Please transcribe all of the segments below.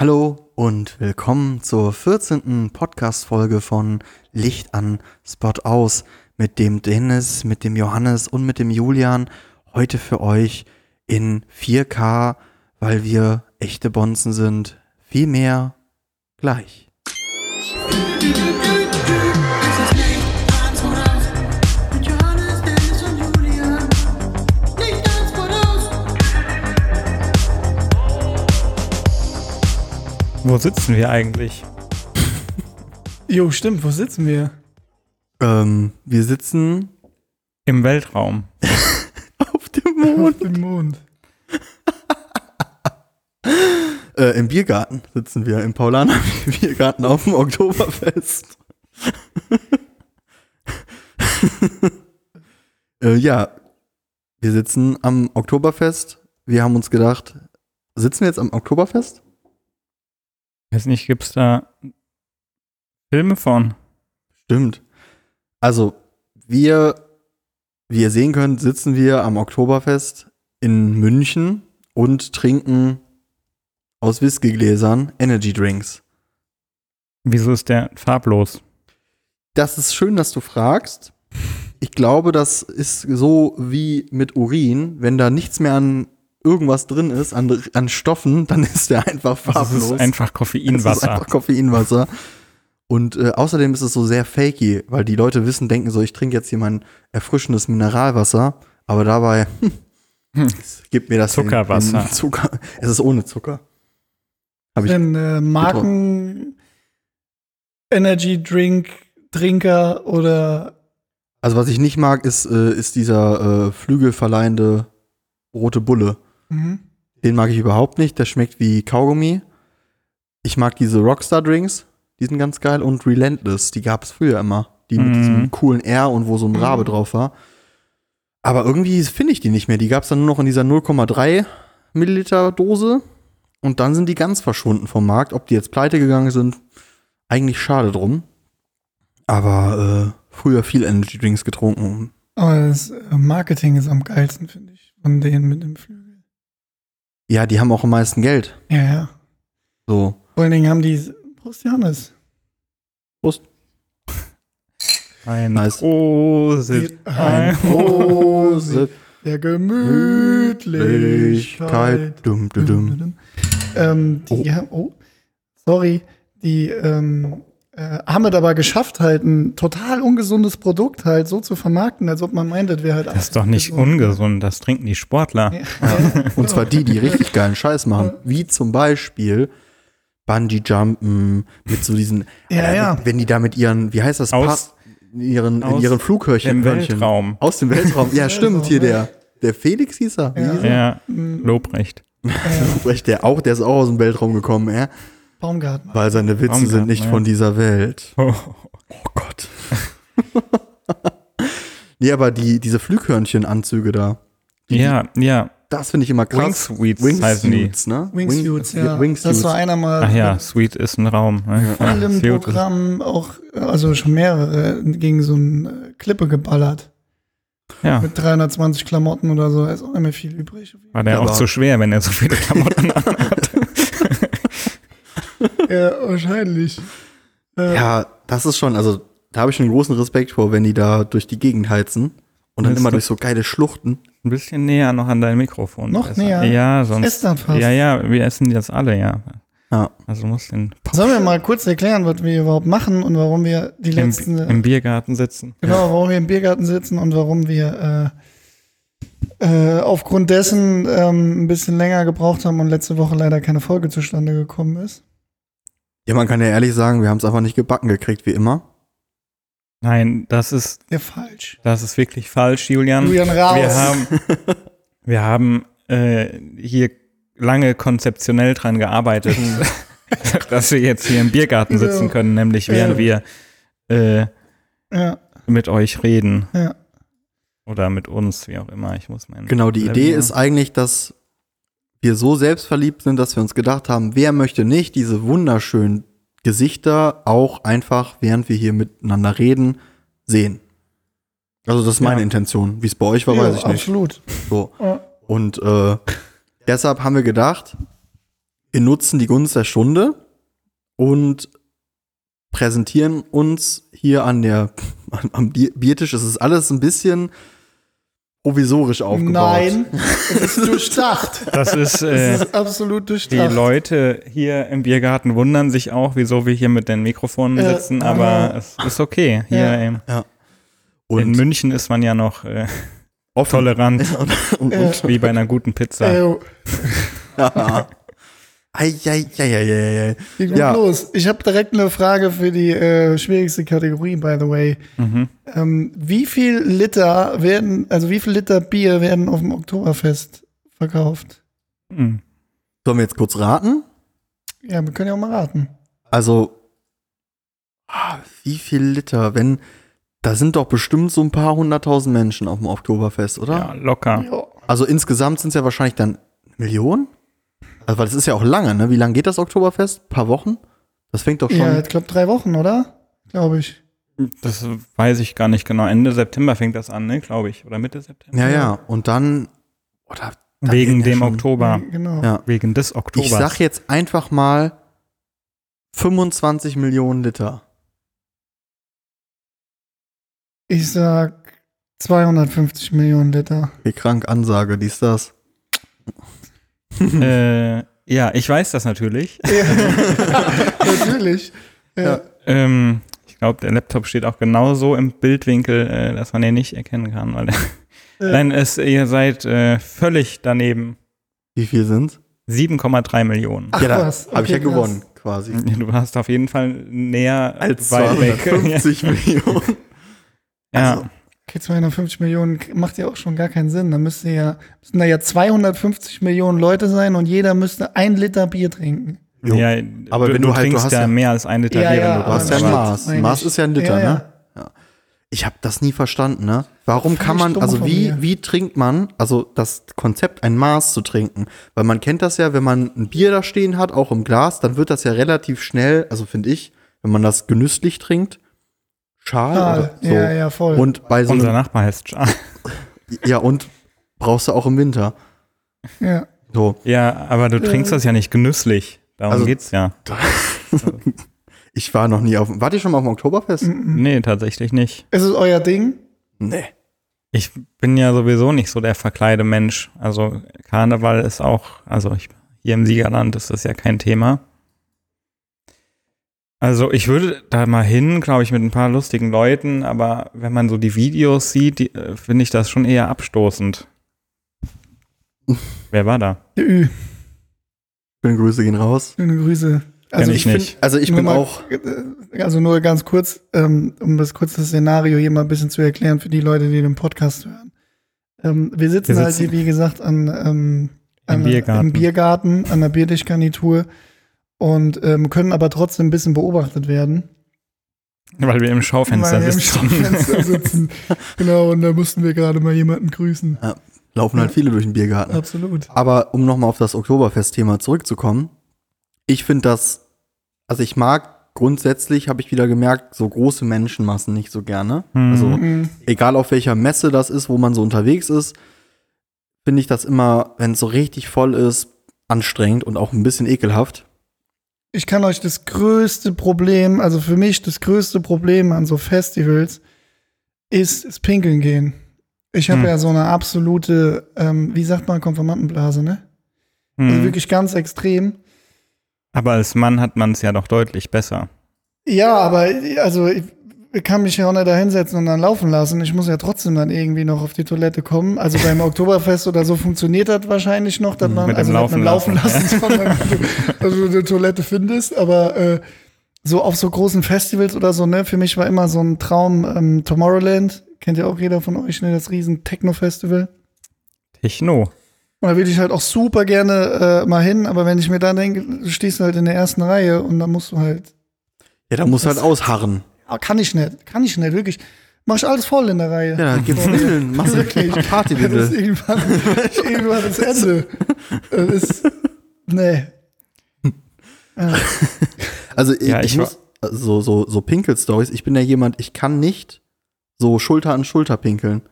Hallo und willkommen zur 14. Podcast-Folge von Licht an, Spot aus mit dem Dennis, mit dem Johannes und mit dem Julian. Heute für euch in 4K, weil wir echte Bonzen sind. Viel mehr gleich. Wo sitzen wir eigentlich? Jo, stimmt, wo sitzen wir? Ähm, wir sitzen Im Weltraum. auf dem Mond. Auf dem Mond. Äh, Im Biergarten sitzen wir, im Paulaner Biergarten auf dem Oktoberfest. äh, ja, wir sitzen am Oktoberfest. Wir haben uns gedacht, sitzen wir jetzt am Oktoberfest? Weiß nicht, gibt's da Filme von? Stimmt. Also, wir, wie ihr sehen könnt, sitzen wir am Oktoberfest in München und trinken aus Whiskygläsern Energy Drinks. Wieso ist der farblos? Das ist schön, dass du fragst. Ich glaube, das ist so wie mit Urin. Wenn da nichts mehr an irgendwas drin ist, an, an Stoffen, dann ist der einfach Also farblos. es ist einfach Es ist Koffeinwasser. einfach Koffeinwasser. Und äh, außerdem ist es so sehr fakey, weil die Leute wissen, denken so, ich trinke jetzt hier mein erfrischendes Mineralwasser, aber dabei hm, es gibt mir das in- Zuckerwasser. In Zucker. Es ist ohne Zucker. Hab ich, Denn äh, Marken, Energy Drink, Trinker oder also was ich nicht mag, ist, äh, ist dieser äh, flügelverleihende rote Bulle. Mhm. Den mag ich überhaupt nicht. Der schmeckt wie Kaugummi. Ich mag diese Rockstar-Drinks. Die sind ganz geil. Und Relentless, die gab es früher immer. Die mit Mhm. diesem coolen R und wo so ein Rabe drauf war. Aber irgendwie finde ich die nicht mehr. Die gab es dann nur noch in dieser 0,3 Milliliter Dose. Und dann sind die ganz verschwunden vom Markt. Ob die jetzt pleite gegangen sind, eigentlich schade drum. Aber äh, früher viel Energy Drinks getrunken. aber das äh, Marketing ist am geilsten, finde ich, von denen mit dem Flügel. Ja, die haben auch am meisten Geld. Ja, ja. So. Vor allen Dingen haben die Prost Johannes. Prost. Ein Nice. Prosit. Ein Prosit. Der Gemütlichkeit. Dum, dum, dum. Ähm, die haben, oh, sorry, die ähm, äh, haben es aber geschafft, halt ein total ungesundes Produkt halt so zu vermarkten, als ob man meint, das wäre halt Das ist doch nicht ungesund, das trinken die Sportler. Ja. Und zwar die, die richtig geilen Scheiß machen. Wie zum Beispiel Bungee-Jumpen mit so diesen, Ja, äh, ja. wenn die da mit ihren, wie heißt das, Aus- Pa- ihren, in aus ihren Flughörchen. Im Hörnchen. Weltraum. Aus dem Weltraum. Ja, stimmt, hier der, der Felix hieß er. Wie Ja. hieß er? Ja, Mhm. Lobrecht. Recht, der auch, der ist auch aus dem Weltraum gekommen, ja? Baumgarten. Weil seine Witze Baumgarten, sind nicht ja. von dieser Welt. Oh. Oh Gott. nee, aber die, diese Flughörnchenanzüge da, Ja, ja. das finde ich immer krass. Wingsuits heißen die. Wingsuits, ne? Wingsuits, Wing- ja. Wingsuits. Das war einer mal Ach ja, Sweet ist ein Raum. Ne? voll im Programm auch, also schon mehrere gegen so eine Klippe geballert. Ja, Mit 320 Klamotten oder so, da ist auch nicht mehr viel übrig. war der Ja, auch zu schwer, wenn er so viele Klamotten hat. Ja, wahrscheinlich. Äh, Ja, das ist schon, also da habe ich schon großen Respekt vor, wenn die da durch die Gegend heizen und dann immer du- durch so geile Schluchten. Ein bisschen näher noch an dein Mikrofon. Noch Besser. näher? Ja, Ist sonst. dann fast. Ja, ja, wir essen das alle, ja. Ja. Also muss den Sollen wir mal kurz erklären, was wir überhaupt machen und warum wir die im, letzten, im Biergarten sitzen. genau, warum wir im Biergarten sitzen und warum wir äh, äh, aufgrund dessen ähm, ein bisschen länger gebraucht haben und letzte Woche leider keine Folge zustande gekommen ist. Ja, man kann ja ehrlich sagen, wir haben es einfach nicht gebacken gekriegt, wie immer. Nein, das ist, Ja, falsch. das ist wirklich falsch, Julian. Julian raus. Wir haben, wir haben äh, hier lange konzeptionell dran gearbeitet, dass wir jetzt hier im Biergarten sitzen Ja. können, nämlich während wir äh, ja, mit euch reden. ja. Oder mit uns, wie auch immer. Ich muss meinen Genau, die Idee ist eigentlich, dass wir so selbstverliebt sind, dass wir uns gedacht haben, wer möchte nicht diese wunderschönen Gesichter auch einfach, während wir hier miteinander reden, sehen. Also das ist meine Ja. Intention. Wie es bei euch war, ja, weiß ich nicht. absolut. So. Ja. Und äh, deshalb haben wir gedacht, wir nutzen die Gunst der Stunde und präsentieren uns hier an der, am Bier- Biertisch. Es ist alles ein bisschen provisorisch aufgebaut. Nein, es ist durchdacht. Das ist, Es äh, ist absolut die durchdacht. Leute hier im Biergarten wundern sich auch, wieso wir hier mit den Mikrofonen Äh, sitzen, aber es ist okay. Hier Ja. ähm, in Und München ist man ja noch äh, tolerant, Und, Äh, wie bei einer guten Pizza. Eieieiei. geht gut Ja. los. Ich habe direkt eine Frage für die äh, schwierigste Kategorie, by the way. Mhm. Ähm, wie viel Liter werden, also wie viel Liter Bier werden auf dem Oktoberfest verkauft? Mhm. Sollen wir jetzt kurz raten? Ja, wir können ja auch mal raten. Also, ah, wie viel Liter? Wenn, da sind doch bestimmt so ein paar hunderttausend Menschen auf dem Oktoberfest, oder? Ja, locker. Ja. Also insgesamt sind es ja wahrscheinlich dann Millionen? Also, weil das ist ja auch lange, ne? Wie lange geht das Oktoberfest? paar Wochen? Das fängt doch schon. Ja, ich glaube drei Wochen, oder? Glaube ich. Das weiß ich gar nicht genau. Ende September fängt das an, ne, glaube ich. Oder Mitte September. ja, ja. Und dann, oder da Wegen dem schon- Oktober. Genau. Ja. Wegen des Oktobers. Ich sag jetzt einfach mal 25 Millionen Liter. Ich sag 250 Millionen Liter. Wie krank Ansage, dies, das. äh, ja, ich weiß das natürlich. Natürlich. Ja. Ja. ähm, ich glaube, der Laptop steht auch genauso im Bildwinkel, äh, dass man den nicht erkennen kann. Weil Nein, es, ihr seid äh, völlig daneben. Wie viel sind's? 7,3 Millionen. Ach ja, da was, habe ich ja krass. gewonnen, quasi. Du hast auf jeden Fall näher Als weit weg. 250 Millionen. ja. Also, Okay, 250 Millionen macht ja auch schon gar keinen Sinn. Da müsste ja, müssten da ja 250 Millionen Leute sein und jeder müsste ein Liter Bier trinken. Jo. ja, Aber du, wenn du du halt- du trinkst hast ja, ja- mehr als ein Liter Ja, Bier, ja, wenn du du hast ja Maß. Maß ich. ist ja ein Liter, Ja, ne? Ich habe das nie verstanden, ne? Warum kann man, also wie, wie trinkt man, also das Konzept, ein Maß zu trinken? Weil man kennt das ja, wenn man ein Bier da stehen hat, auch im Glas, dann wird das ja relativ schnell, also finde ich, wenn man das genüsslich trinkt, schal oder so. ja, ja, voll. Und bei so Unser Nachbar heißt Charles. ja, und brauchst du auch im Winter. ja. So. Ja, aber du trinkst das ja nicht genüsslich. Darum Also- geht's ja. Ich war noch nie auf, wart ihr schon mal auf dem Oktoberfest? Nee, tatsächlich nicht. Ist es euer Ding? Nee. Ich bin ja sowieso nicht so der Verkleidemensch. Also Karneval ist auch, also ich, hier im Siegerland ist das ja kein Thema. Also ich würde da mal hin, glaube ich, mit ein paar lustigen Leuten, aber wenn man so die Videos sieht, die, äh, finde ich das schon eher abstoßend. Wer war da? Ü. Schöne Grüße gehen raus. Schöne Grüße. Kenn ich find- nicht. Also ich bin mal- auch, äh, Also nur ganz kurz, ähm, um das kurze Szenario hier mal ein bisschen zu erklären für die Leute, die den Podcast hören. Ähm, wir sitzen Wir halt sitzen- hier, wie gesagt, an, ähm, an Biergarten. im Biergarten, an der Biertischgarnitur und ähm, können aber trotzdem ein bisschen beobachtet werden. Weil wir im Schaufenster weil wir im sitzen. Schaufenster sitzen. genau, und da mussten wir gerade mal jemanden grüßen. laufen halt viele durch den Biergarten. Absolut. Aber um nochmal auf das Oktoberfest-Thema zurückzukommen, ich finde das, also ich mag grundsätzlich, habe ich wieder gemerkt, so große Menschenmassen nicht so gerne. Mhm. Also Mhm. egal auf welcher Messe das ist, wo man so unterwegs ist, finde ich das immer, wenn es so richtig voll ist, anstrengend und auch ein bisschen ekelhaft. Ich kann euch das größte Problem, also für mich das größte Problem an so Festivals ist das Pinkeln gehen. Ich habe Hm. ja so eine absolute, ähm, wie sagt man, Konformantenblase, ne? Also Mhm. wirklich ganz extrem. Aber als Mann hat man es ja doch deutlich besser. Ja, aber also ich, kann mich ja auch nicht da hinsetzen und dann laufen lassen. Ich muss ja trotzdem dann irgendwie noch auf die Toilette kommen. Also beim Oktoberfest oder so funktioniert das wahrscheinlich noch, dass man Mit dem also dass man Laufen laufen lassen, lassen du, also du eine Toilette findest. Aber äh, so auf so großen Festivals oder so, ne, für mich war immer so ein Traum ähm, Tomorrowland. Kennt ja auch jeder von euch, ne, das riesen Techno-Festival. Techno. Und da will ich halt auch super gerne äh, mal hin, aber wenn ich mir dann denke, du stehst halt in der ersten Reihe und dann musst du halt Ja, da muss halt ausharren. Ah, kann ich nicht, kann ich nicht, wirklich. Mach ich alles voll in der Reihe. Ja, gibt's Windeln, machst du Wirklich. Das ist Partywindel. irgendwann, irgendwann das Ende. Das ist, nee. Ja. Also ich, Ja, ich ich muss, so, so, so Pinkel-Stories, ich bin ja jemand, ich kann nicht so Schulter an Schulter pinkeln.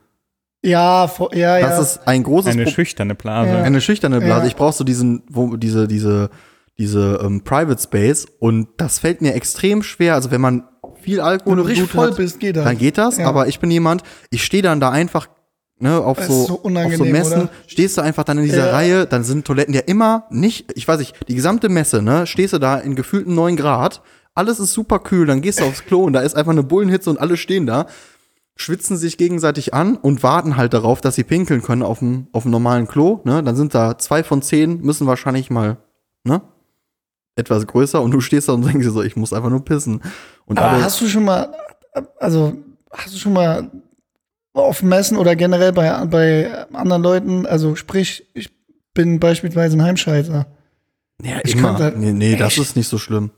Ja, ja, ja. Das ist ein großes Eine schüchterne Blase. Ja. Eine schüchterne Blase. Ja. Ich brauche so diesen, wo diese, diese, diese ähm, Private Space und das fällt mir extrem schwer. Also wenn man viel Alkohol Wenn du richtig voll hat, bist, geht das. dann geht das. Ja. Aber ich bin jemand, ich stehe dann da einfach ne, auf so, so auf so Messen, oder? stehst du einfach dann in dieser Ja. Reihe, dann sind Toiletten ja immer nicht, ich weiß nicht, die gesamte Messe, ne, stehst du da in gefühlten 9 Grad, alles ist super kühl, dann gehst du aufs Klo und da ist einfach eine Bullenhitze und alle stehen da, schwitzen sich gegenseitig an und warten halt darauf, dass sie pinkeln können auf dem, auf dem normalen Klo, ne, dann sind da zwei von zehn, müssen wahrscheinlich mal, ne, etwas größer und du stehst da und denkst dir so, ich muss einfach nur pissen. Und Aber alle, hast du schon mal, also hast du schon mal auf Messen oder generell bei, bei anderen Leuten, also sprich, ich bin beispielsweise ein Heimscheißer. ja, ich immer. halt nee, nee, das ist nicht so schlimm.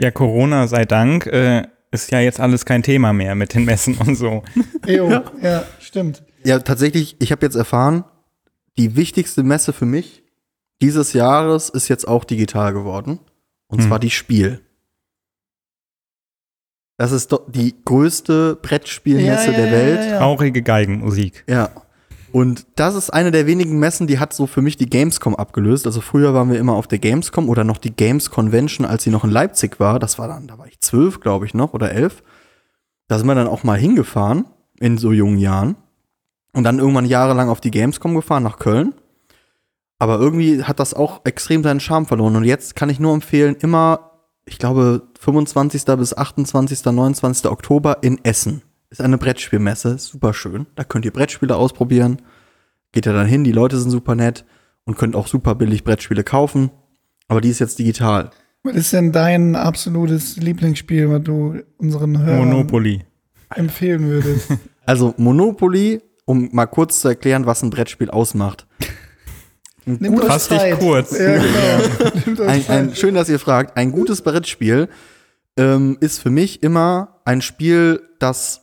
Ja, Corona sei Dank äh, ist ja jetzt alles kein Thema mehr mit den Messen und so. Jo, ja. stimmt. Ja, tatsächlich, ich habe jetzt erfahren, die wichtigste Messe für mich dieses Jahres ist jetzt auch digital geworden. Und Hm. zwar die Spiel. Das ist doch die größte Brettspielmesse Ja, ja, der ja, Welt. ja, ja. Traurige Geigenmusik. Ja. Und das ist eine der wenigen Messen, die hat so für mich die Gamescom abgelöst. Also früher waren wir immer auf der Gamescom oder noch die Games Convention, als sie noch in Leipzig war. Das war dann, da war ich zwölf, glaube ich, noch oder elf. Da sind wir dann auch mal hingefahren in so jungen Jahren. Und dann irgendwann jahrelang auf die Gamescom gefahren nach Köln. Aber irgendwie hat das auch extrem seinen Charme verloren. Und jetzt kann ich nur empfehlen, immer, ich glaube, 25. bis 28., 29. Oktober in Essen. Ist eine Brettspielmesse, super schön. Da könnt ihr Brettspiele ausprobieren. Geht ihr dann hin, die Leute sind super nett und könnt auch super billig Brettspiele kaufen. Aber die ist jetzt digital. Was ist denn dein absolutes Lieblingsspiel, was du unseren Hörern Monopoly. empfehlen würdest? Also Monopoly, um mal kurz zu erklären, was ein Brettspiel ausmacht. Nehmt euch Fass dich kurz. Ja, genau. Ein, ein, schön, dass ihr fragt. Ein gutes Brettspiel ähm, ist für mich immer ein Spiel, das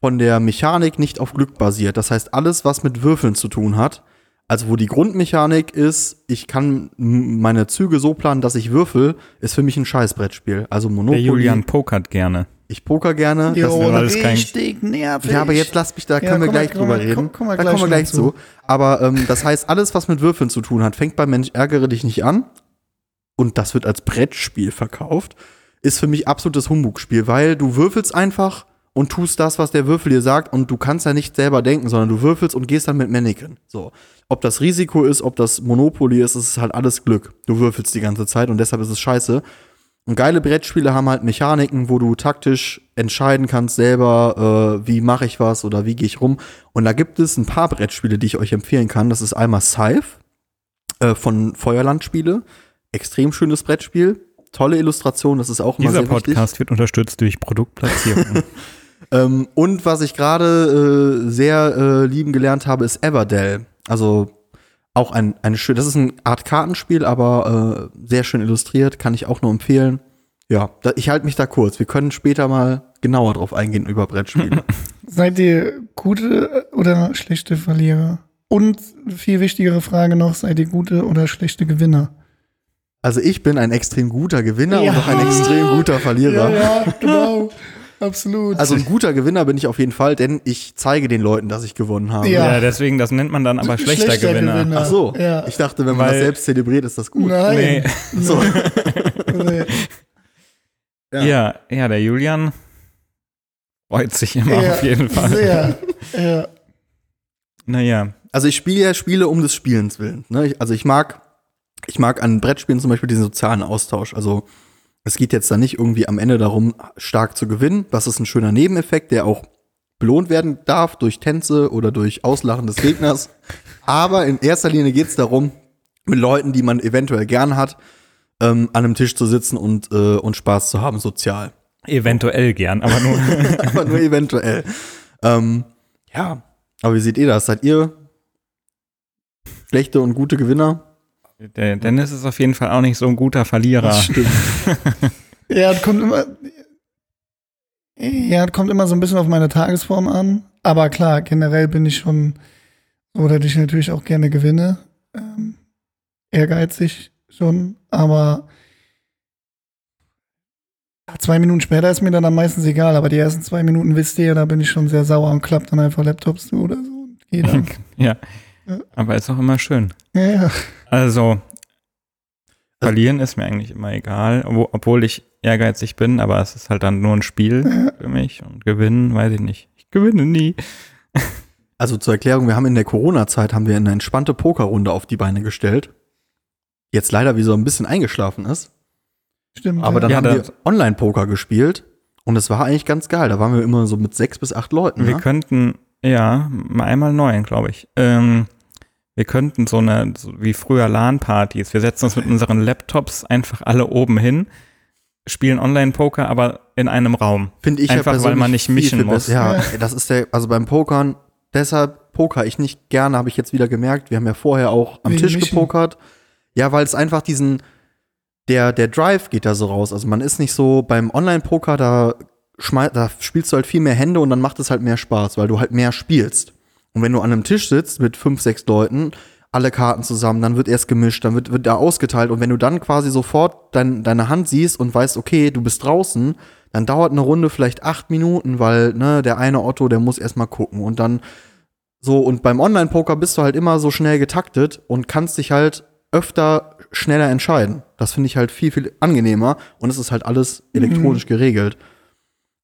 von der Mechanik nicht auf Glück basiert. Das heißt, alles, was mit Würfeln zu tun hat, also wo die Grundmechanik ist, ich kann meine Züge so planen, dass ich würfel, ist für mich ein Scheißbrettspiel. Also Der Monopoly. Julian pokert gerne. Ich poker gerne. Jo, Das- mir alles kein- richtig nervig. ja, aber jetzt lass mich, da Ja, können wir mal- gleich komm drüber mal- reden. komm- komm mal da gleich kommen wir gleich zu. zu. Aber ähm, das heißt, alles, was mit Würfeln zu tun hat, fängt bei Mensch, ärgere dich nicht an. Und das wird als Brettspiel verkauft. Ist für mich absolutes Humbugspiel, weil du würfelst einfach und tust das, was der Würfel dir sagt. Und du kannst ja nicht selber denken, sondern du würfelst und gehst dann mit Mannequin. So. Ob das Risiko ist, ob das Monopoly ist, es ist halt alles Glück. Du würfelst die ganze Zeit und deshalb ist es scheiße. Und geile Brettspiele haben halt Mechaniken, wo du taktisch entscheiden kannst selber, äh, wie mache ich was oder wie gehe ich rum. Und da gibt es ein paar Brettspiele, die ich euch empfehlen kann. Das ist einmal Scythe äh, von Feuerlandspiele. Extrem schönes Brettspiel. Tolle Illustration, das ist auch immer Dieser sehr wichtig. Podcast wird unterstützt durch Produktplatzierung. Ähm, und was ich gerade äh, sehr äh, lieben gelernt habe, ist Everdell. Also auch ein, eine schön, das ist eine Art Kartenspiel, aber äh, sehr schön illustriert, kann ich auch nur empfehlen. Ja, da, ich halte mich da kurz. Wir können später mal genauer drauf eingehen über Brettspiele. Seid ihr gute oder schlechte Verlierer? Und viel wichtigere Frage noch, seid ihr gute oder schlechte Gewinner? also ich bin ein extrem guter Gewinner Ja. und auch ein extrem guter Verlierer. ja, genau. Absolut. Also ein guter Gewinner bin ich auf jeden Fall, denn ich zeige den Leuten, dass ich gewonnen habe. Ja. ja, deswegen, das nennt man dann aber schlechter, Schlechter Gewinner. Gewinner. Ach so, Ja. ich dachte, wenn man Weil- das selbst zelebriert, ist das gut. Nein. Nee. So. Nee. Ja. ja, der Julian freut sich immer Ja, auf jeden Fall. Sehr. Ja. Naja, Also ich spiele ja Spiele um des Spielens willen. Ne? Ich, also ich mag, ich mag an Brettspielen zum Beispiel diesen sozialen Austausch. Also es geht jetzt da nicht irgendwie am Ende darum, stark zu gewinnen. Das ist ein schöner Nebeneffekt, der auch belohnt werden darf durch Tänze oder durch Auslachen des Gegners. Aber in erster Linie geht es darum, mit Leuten, die man eventuell gern hat, ähm, an einem Tisch zu sitzen und, äh, und Spaß zu haben, sozial. eventuell gern, aber nur. Aber nur eventuell. Ähm, ja, aber wie seht ihr das? Seid ihr schlechte und gute Gewinner? Der Dennis ist auf jeden Fall auch nicht so ein guter Verlierer. stimmt. Ja, es kommt immer. Ja, es kommt immer so ein bisschen auf meine Tagesform an. Aber klar, generell bin ich schon so, dass ich natürlich auch gerne gewinne. Ähm, ehrgeizig schon, aber zwei Minuten später ist mir dann am meisten egal. Aber die ersten zwei Minuten wisst ihr, da bin ich schon sehr sauer und klappt dann einfach Laptops zu oder so. Und geh dann. ja. Ja. Aber ist auch immer schön. ja, ja. Also, Verlieren ist mir eigentlich immer egal, wo, obwohl ich ehrgeizig bin, aber es ist halt dann nur ein Spiel für mich und gewinnen, weiß ich nicht. Ich gewinne nie. Also zur Erklärung, wir haben in der Corona-Zeit haben wir eine entspannte Pokerrunde auf die Beine gestellt. Jetzt leider wie so ein bisschen eingeschlafen ist. Stimmt. Aber dann Ja, haben wir Online-Poker gespielt und es war eigentlich ganz geil. Da waren wir immer so mit sechs bis acht Leuten. Wir Ne? könnten, ja, mal einmal neun, glaube ich. Ähm, wir könnten so eine, so wie früher LAN-Partys, wir setzen uns mit unseren Laptops einfach alle oben hin, spielen Online-Poker, aber in einem Raum. Finde ich Einfach, ja weil man nicht mischen viel muss. Ja, das ist der, also beim Pokern, deshalb poker ich nicht gerne, habe ich jetzt wieder gemerkt. Wir haben ja vorher auch am Wegen Tisch Mischen. gepokert. Ja, weil es einfach diesen, der, der Drive geht da so raus. Also man ist nicht so beim Online-Poker, da, da spielst du halt viel mehr Hände und dann macht es halt mehr Spaß, weil du halt mehr spielst. Und wenn du an einem Tisch sitzt mit fünf, sechs Leuten, alle Karten zusammen, dann wird erst gemischt, dann wird, wird da ausgeteilt und wenn du dann quasi sofort dein, deine Hand siehst und weißt, okay, du bist draußen, dann dauert eine Runde vielleicht acht Minuten, weil ne, der eine Otto, der muss erstmal gucken und dann so und beim Online-Poker bist du halt immer so schnell getaktet und kannst dich halt öfter schneller entscheiden. Das finde ich halt viel, viel angenehmer und es ist halt alles elektronisch geregelt.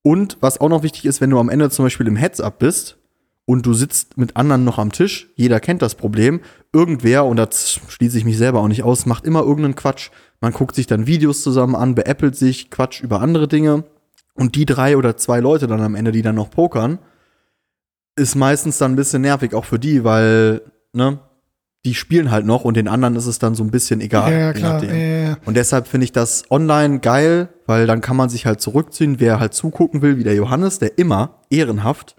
Und was auch noch wichtig ist, wenn du am Ende zum Beispiel im Heads-Up bist und du sitzt mit anderen noch am Tisch, jeder kennt das Problem, irgendwer, und das schließe ich mich selber auch nicht aus, macht immer irgendeinen Quatsch. Man guckt sich dann Videos zusammen an, beäppelt sich, quatscht über andere Dinge. Und die drei oder zwei Leute dann am Ende, die dann noch pokern, ist meistens dann ein bisschen nervig, auch für die, weil, ne, die spielen halt noch und den anderen ist es dann so ein bisschen egal. ja, klar. ja, ja. Und deshalb finde ich das online geil, weil dann kann man sich halt zurückziehen, wer halt zugucken will, wie der Johannes, der immer ehrenhaft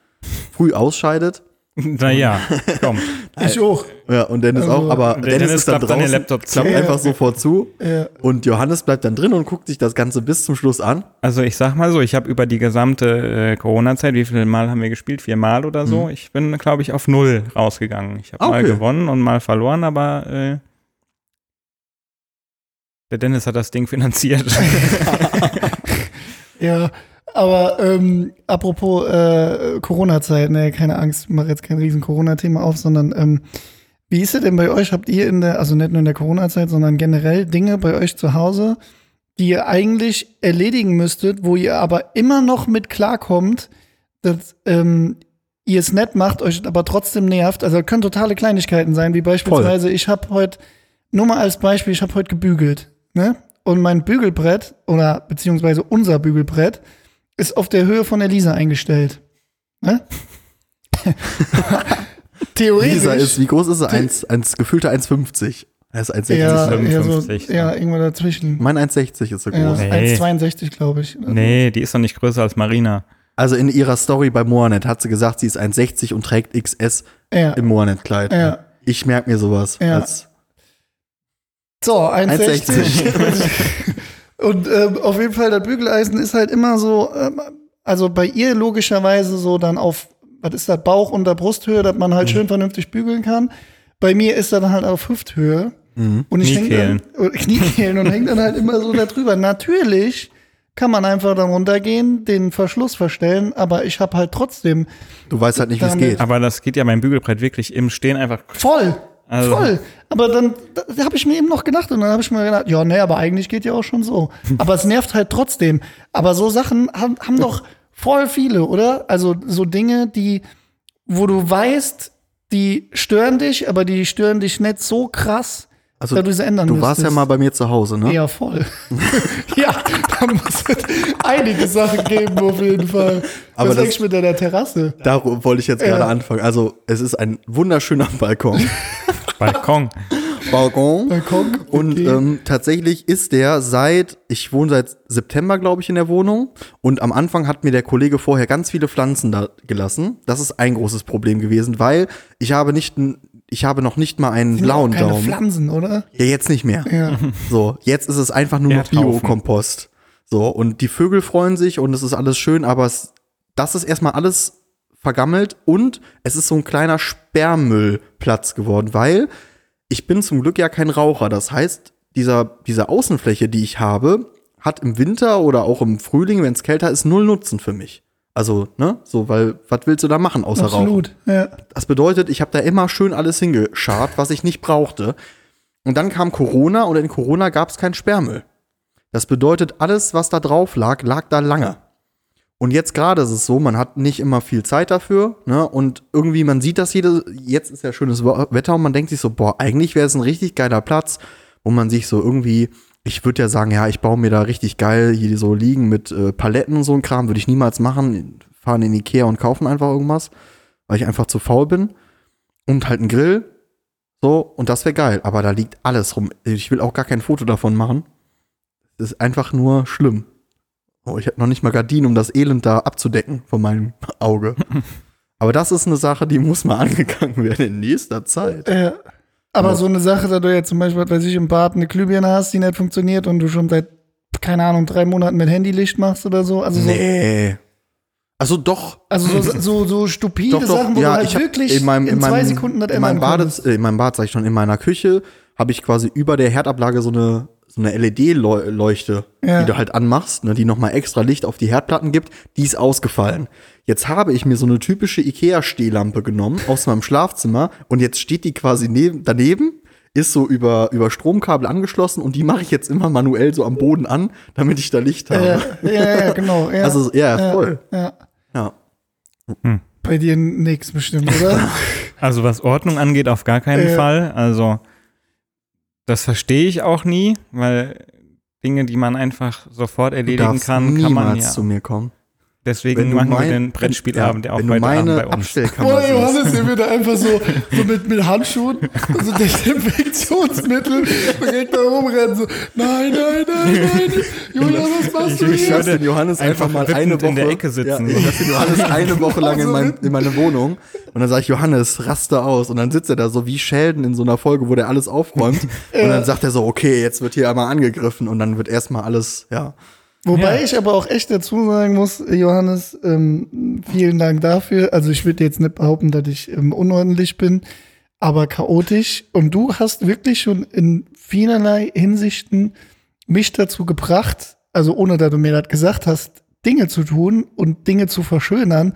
früh ausscheidet. Naja, komm. Ich auch. Ja, und Dennis Also, auch, aber Dennis, Dennis ist dann klappt dann draußen, den Laptop zu. klappt Ja. einfach sofort zu Ja. und Johannes bleibt dann drin und guckt sich das Ganze bis zum Schluss an. Also ich sag mal so, ich habe über die gesamte äh, Corona-Zeit, wie viele Mal haben wir gespielt? Viermal oder so? Ich bin, glaube ich, auf null rausgegangen. Ich habe mal Okay. gewonnen und mal verloren, aber äh, der Dennis hat das Ding finanziert. Ja, aber ähm, apropos äh, Corona-Zeit, ne, keine Angst, ich mache jetzt kein riesen Corona-Thema auf, sondern ähm, wie ist es denn bei euch? Habt ihr in der, also nicht nur in der Corona-Zeit, sondern generell Dinge bei euch zu Hause, die ihr eigentlich erledigen müsstet, wo ihr aber immer noch mit klarkommt, dass ähm, ihr es nett macht, euch aber trotzdem nervt? Also können totale Kleinigkeiten sein, wie beispielsweise, ich habe heute, nur mal als Beispiel, ich habe heute gebügelt, ne? Und mein Bügelbrett oder beziehungsweise unser Bügelbrett ist auf der Höhe von der Lisa eingestellt. Ne? Theoretisch. Lisa ist, wie groß ist er? Eins, eins, gefühlte 1,50. Er ist 1,60. ja, ja, so, 55, ja, irgendwo dazwischen. Mein 1,60 ist so Ja, groß. Nee. 1,62 glaube ich. nee, die ist doch nicht größer als Marina. Also in ihrer Story bei Moanet hat sie gesagt, sie ist 1,60 und trägt XS Ja. im Moanet-Kleid. Ja. Ich merke mir sowas. Ja. Als, So, 1,60. Und ähm, auf jeden Fall, das Bügeleisen ist halt immer so, ähm, also bei ihr logischerweise so dann auf, was ist das, Bauch- und der Brusthöhe, dass man halt Mhm. schön vernünftig bügeln kann. Bei mir ist dann halt auf Hüfthöhe. Mhm. Und ich häng Kniekehlen. dann, Kniekehlen und hängt dann halt immer so da drüber. Natürlich kann man einfach dann runtergehen, den Verschluss verstellen, aber ich habe halt trotzdem du weißt halt nicht, wie es geht. Aber das geht ja beim Bügelbrett wirklich im Stehen einfach. voll, Also- voll. Aber dann da, habe ich mir eben noch gedacht und dann habe ich mir gedacht, ja, nee, aber eigentlich geht ja auch schon so. Aber es nervt halt trotzdem. Aber so Sachen haben, haben doch voll viele, oder? Also so Dinge, die, wo du weißt, die stören dich, aber die stören dich nicht so krass, Also, du ändern Du warst ja mal bei mir zu Hause, ne? Ja, voll. ja, da muss es einige Sachen geben, auf jeden Fall. Aber Was das- denkst du mit deiner Terrasse? Da wollte ich jetzt gerade Ja. anfangen. Also, es ist ein wunderschöner Balkon. Balkon. Balkon. Balkon, Und okay. ähm, tatsächlich ist der seit, ich wohne seit September, glaube ich, in der Wohnung. Und am Anfang hat mir der Kollege vorher ganz viele Pflanzen da gelassen. Das ist ein großes Problem gewesen, weil ich habe nicht, n- ich habe noch nicht mal einen Sind blauen keine Daumen. Pflanzen, oder? Ja, jetzt nicht mehr. Ja. So, jetzt ist es einfach nur noch. Biokompost. So, und die Vögel freuen sich und es ist alles schön, aber es, das ist erstmal alles vergammelt und es ist so ein kleiner Sperrmüllplatz geworden, weil ich bin zum Glück ja kein Raucher. Das heißt, dieser, diese Außenfläche, die ich habe, hat im Winter oder auch im Frühling, wenn es kälter ist, null Nutzen für mich. Also, ne, so, weil, was willst du da machen außer Rauchen? Absolut. Ja. Das bedeutet, ich habe da immer schön alles hingeschart, was ich nicht brauchte. Und dann kam Corona und in Corona gab es keinen Sperrmüll. Das bedeutet, alles, was da drauf lag, lag da lange. Und jetzt gerade ist es so, man hat nicht immer viel Zeit dafür, ne? Und irgendwie, man sieht das jede, jetzt ist ja schönes Wetter und man denkt sich so, boah, eigentlich wäre es ein richtig geiler Platz, wo man sich so irgendwie, ich würde ja sagen, ja, ich baue mir da richtig geil hier so liegen mit äh, Paletten und so ein Kram, würde ich niemals machen. Fahren in Ikea und kaufen einfach irgendwas, weil ich einfach zu faul bin. Und halt ein Grill. So, und das wäre geil. Aber da liegt alles rum. Ich will auch gar kein Foto davon machen. Das ist einfach nur schlimm. Oh, ich habe noch nicht mal Gardinen, um das Elend da abzudecken von meinem Auge. Aber das ist eine Sache, die muss mal angegangen werden in nächster Zeit. Äh, aber so eine Sache, da du jetzt zum Beispiel, weiß ich, im Bad eine Glühbirne hast, die nicht funktioniert und du schon seit, keine Ahnung, drei Monaten mit Handylicht machst oder so. Also so, Nee. Also doch. also so, so, so stupide Doch, doch, Sachen, wo ja, du halt wirklich in, meinem, in, zwei meinem, Sekunden das in meinem konntest. äh, in meinem Bad, sag ich schon, in meiner Küche habe ich quasi über der Herdablage so eine, so eine LED-Leuchte, Ja. die du halt anmachst, ne, die nochmal extra Licht auf die Herdplatten gibt, die ist ausgefallen. Jetzt habe ich mir so eine typische Ikea-Stehlampe genommen aus meinem Schlafzimmer und jetzt steht die quasi neben, daneben, ist so über, über Stromkabel angeschlossen und die mache ich jetzt immer manuell so am Boden an, damit ich da Licht habe. Ja, ja, ja, genau. Ja, Also, ja, voll. ja. Ja. Bei dir nix bestimmt, oder? Also was Ordnung angeht, auf gar keinen Ja. Fall. Also das verstehe ich auch nie, weil Dinge, die man einfach sofort erledigen kann, kann man niemals ja. zu mir kommen. Deswegen machen wir mein- den Brettspielabend ja, auch wenn du heute Abend meine bei uns. Abstellkammer siehst. Johannes, der wird da einfach so, so mit, mit Handschuhen, so Desinfektionsmittel, direkt da rumrennen, so, nein, nein, nein, nein, Julia, was machst du Ich- ich hier? lass den Johannes einfach, einfach mal eine Woche in der Ecke sitzen. Ja, ich lass den Johannes eine Woche lang in, mein, in meine Wohnung und dann sage ich Johannes raste aus und dann sitzt er da so wie Sheldon in so einer Folge, wo der alles aufräumt und dann sagt er so okay jetzt wird hier einmal angegriffen und dann wird erstmal alles ja Wobei Ja. ich aber auch echt dazu sagen muss, Johannes, ähm, vielen Dank dafür. Also ich würde jetzt nicht behaupten, dass ich ähm, unordentlich bin, aber chaotisch. Und du hast wirklich schon in vielerlei Hinsichten mich dazu gebracht, also ohne dass du mir das gesagt hast, Dinge zu tun und Dinge zu verschönern,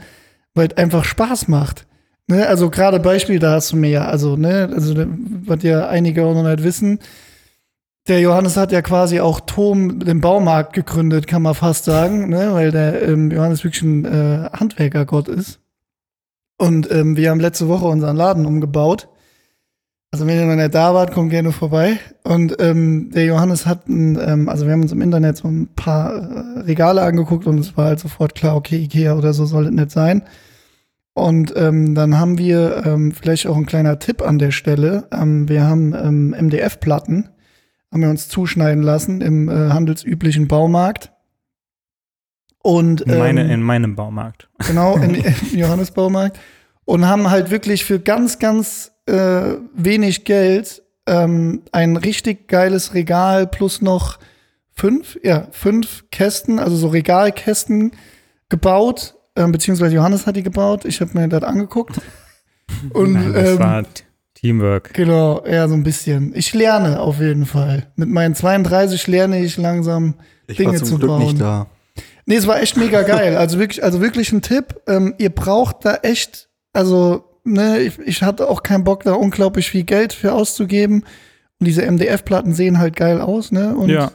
weil es einfach Spaß macht. Ne? Also gerade Beispiel, da hast du mir ja, also, ne, also was ja einige auch noch nicht wissen, der Johannes hat ja quasi auch Tom den Baumarkt gegründet, kann man fast sagen, ne? weil der ähm, Johannes wirklich ein äh, Handwerkergott ist. Und ähm, wir haben letzte Woche unseren Laden umgebaut. Also wenn ihr noch nicht da wart, kommt gerne vorbei. Und ähm, der Johannes hat, ein, ähm, also wir haben uns im Internet so ein paar äh, Regale angeguckt und es war halt sofort klar, okay, Ikea oder so soll es nicht sein. Und ähm, dann haben wir ähm, vielleicht auch ein kleiner Tipp an der Stelle. Ähm, wir haben ähm, MDF-Platten haben wir uns zuschneiden lassen im äh, handelsüblichen Baumarkt. Und In, meine, ähm, in meinem Baumarkt. genau im, im Johannesbaumarkt und haben halt wirklich für ganz, ganz äh, wenig Geld ähm, ein richtig geiles Regal plus noch fünf, ja, fünf Kästen, also so Regalkästen gebaut, ähm, beziehungsweise Johannes hat die gebaut. Ich habe mir das angeguckt. Und Nein, das ähm, war Teamwork. Genau, ja, so ein bisschen. Ich lerne auf jeden Fall. Mit meinen 32 lerne ich langsam ich Dinge war zum zu Glück bauen. nicht da Nee, es war echt mega geil. Also wirklich, also wirklich ein Tipp. Ähm, ihr braucht da echt, also, ne, ich, ich hatte auch keinen Bock, da unglaublich viel Geld für auszugeben. Und diese MDF-Platten sehen halt geil aus, ne? Und Ja.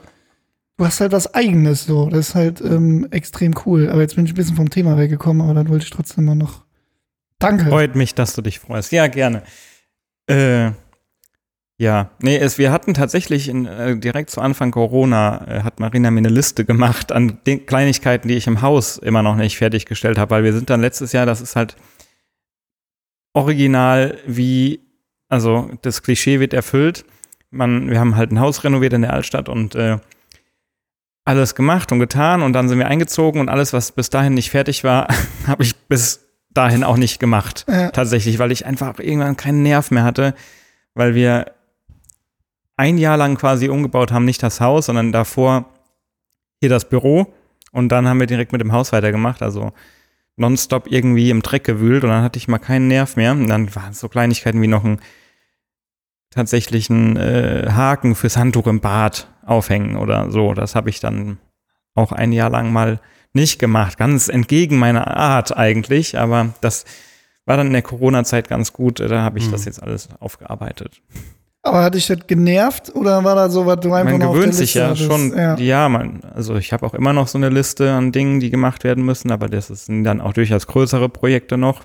Du hast halt was Eigenes so. Das ist halt ähm, extrem cool. Aber jetzt bin ich ein bisschen vom Thema weggekommen, aber dann wollte ich trotzdem mal noch. Danke. Freut mich, dass du dich freust. Ja, gerne. Äh, ja, nee, es, wir hatten tatsächlich in, äh, direkt zu Anfang Corona, äh, hat Marina mir eine Liste gemacht an den Kleinigkeiten, die ich im Haus immer noch nicht fertiggestellt habe, weil wir sind dann letztes Jahr, das ist halt original wie, also das Klischee wird erfüllt. Man, wir haben halt ein Haus renoviert in der Altstadt und äh, alles gemacht und getan und dann sind wir eingezogen und alles, was bis dahin nicht fertig war, habe ich bis dahin auch nicht gemacht. Ja. Tatsächlich, weil ich einfach irgendwann keinen Nerv mehr hatte, weil wir ein Jahr lang quasi umgebaut haben, nicht das Haus, sondern davor hier das Büro und dann haben wir direkt mit dem Haus weitergemacht, also nonstop irgendwie im Dreck gewühlt und dann hatte ich mal keinen Nerv mehr und dann waren es so Kleinigkeiten wie noch ein tatsächlichen äh, Haken fürs Handtuch im Bad aufhängen oder so. Das habe ich dann auch ein Jahr lang mal nicht gemacht. Ganz entgegen meiner Art eigentlich, aber das war dann in der Corona-Zeit ganz gut. Da habe ich Mhm. das jetzt alles aufgearbeitet. Aber hat dich das genervt oder war das so, was du einfach Man gewöhnt sich ja hattest? schon, Ja. ja, man, also ich habe auch immer noch so eine Liste an Dingen, die gemacht werden müssen, aber das sind dann auch durchaus größere Projekte noch.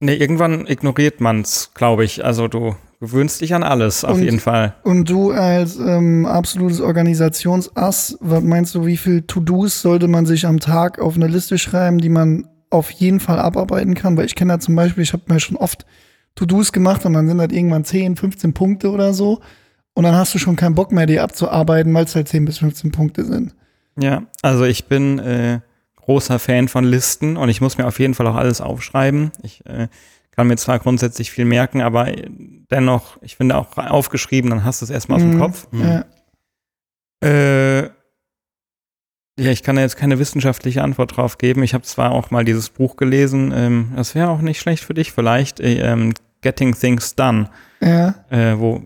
Nee, irgendwann ignoriert man's, glaube ich. Also du gewöhnst dich an alles, auf Und- jeden Fall. Und du als ähm, absolutes Organisationsass, was meinst du, wie viel To-Dos sollte man sich am Tag auf eine Liste schreiben, die man auf jeden Fall abarbeiten kann? Weil ich kenne da zum Beispiel, ich habe mir schon oft To-Dos gemacht und dann sind das irgendwann 10, 15 Punkte oder so. Und dann hast du schon keinen Bock mehr, die abzuarbeiten, weil es halt 10 bis 15 Punkte sind. Ja, also ich bin äh, großer Fan von Listen und ich muss mir auf jeden Fall auch alles aufschreiben. Ich äh, kann mir zwar grundsätzlich viel merken, aber äh, dennoch, ich finde auch aufgeschrieben, dann hast du es erstmal auf dem Mhm. Kopf. Ja. Äh, ja, ich kann da jetzt keine wissenschaftliche Antwort drauf geben. Ich habe zwar auch mal dieses Buch gelesen, ähm, das wäre auch nicht schlecht für dich vielleicht, äh, ähm, Getting Things Done, ja. äh, wo